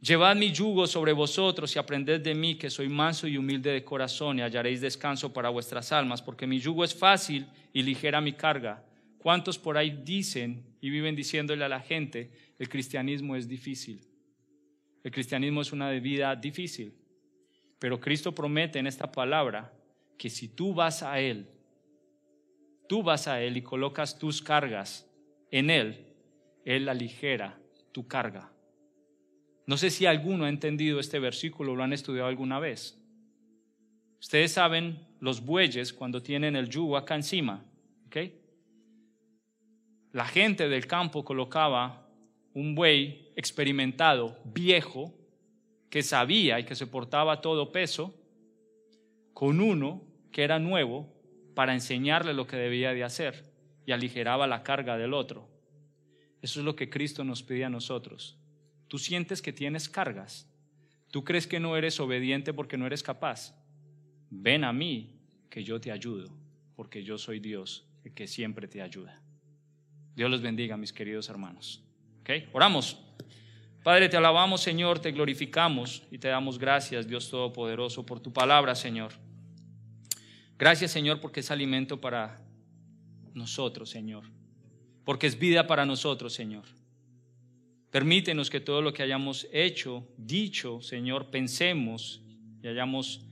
Llevad mi yugo sobre vosotros y aprended de mí, que soy manso y humilde de corazón, y hallaréis descanso para vuestras almas, porque mi yugo es fácil y ligera mi carga. ¿Cuántos por ahí dicen y viven diciéndole a la gente, el cristianismo es difícil? El cristianismo es una vida difícil. Pero Cristo promete en esta palabra que si tú vas a Él, tú vas a Él y colocas tus cargas en Él, Él aligera tu carga. No sé si alguno ha entendido este versículo lo han estudiado alguna vez. Ustedes saben los bueyes cuando tienen el yugo acá encima, ¿ok? La gente del campo colocaba un buey experimentado, viejo, que sabía y que se portaba todo peso, con uno que era nuevo para enseñarle lo que debía de hacer y aligeraba la carga del otro. Eso es lo que Cristo nos pide a nosotros. Tú sientes que tienes cargas. Tú crees que no eres obediente porque no eres capaz. Ven a mí que yo te ayudo, porque yo soy Dios el que siempre te ayuda. Dios los bendiga, mis queridos hermanos. ¿Okay? Oramos. Padre, te alabamos, Señor, te glorificamos y te damos gracias, Dios Todopoderoso, por tu palabra, Señor. Gracias, Señor, porque es alimento para nosotros, Señor. Porque es vida para nosotros, Señor. Permítenos que todo lo que hayamos hecho, dicho, Señor, pensemos y hayamos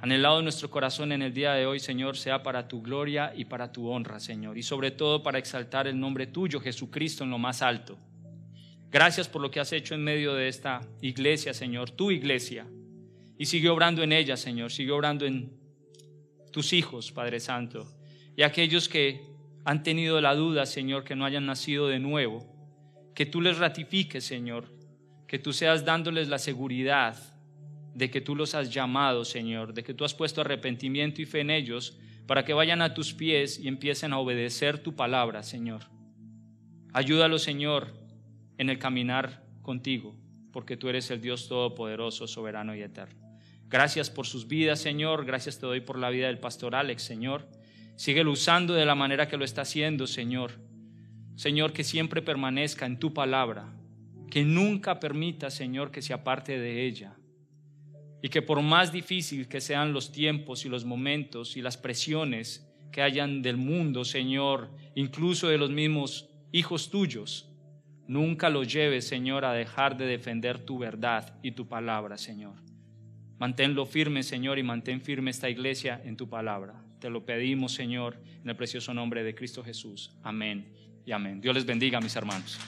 anhelado en nuestro corazón en el día de hoy, Señor, sea para tu gloria y para tu honra, Señor, y sobre todo para exaltar el nombre tuyo, Jesucristo, en lo más alto. Gracias por lo que has hecho en medio de esta iglesia, Señor, tu iglesia. Y sigue obrando en ella, Señor, sigue obrando en tus hijos, Padre Santo, y aquellos que han tenido la duda, Señor, que no hayan nacido de nuevo, que tú les ratifiques, Señor, que tú seas dándoles la seguridad de que tú los has llamado, Señor, de que tú has puesto arrepentimiento y fe en ellos para que vayan a tus pies y empiecen a obedecer tu palabra, Señor. Ayúdalos, Señor, en el caminar contigo, porque tú eres el Dios todopoderoso, soberano y eterno. Gracias por sus vidas, Señor. Gracias te doy por la vida del pastor Alex, Señor. Síguelo usando de la manera que lo está haciendo, Señor. Señor, que siempre permanezca en tu palabra, que nunca permita, Señor, que se aparte de ella. Y que por más difícil que sean los tiempos y los momentos y las presiones que hayan del mundo, Señor, incluso de los mismos hijos tuyos, nunca los lleves, Señor, a dejar de defender tu verdad y tu palabra, Señor. Manténlo firme, Señor, y mantén firme esta iglesia en tu palabra. Te lo pedimos, Señor, en el precioso nombre de Cristo Jesús. Amén y amén. Dios les bendiga, mis hermanos.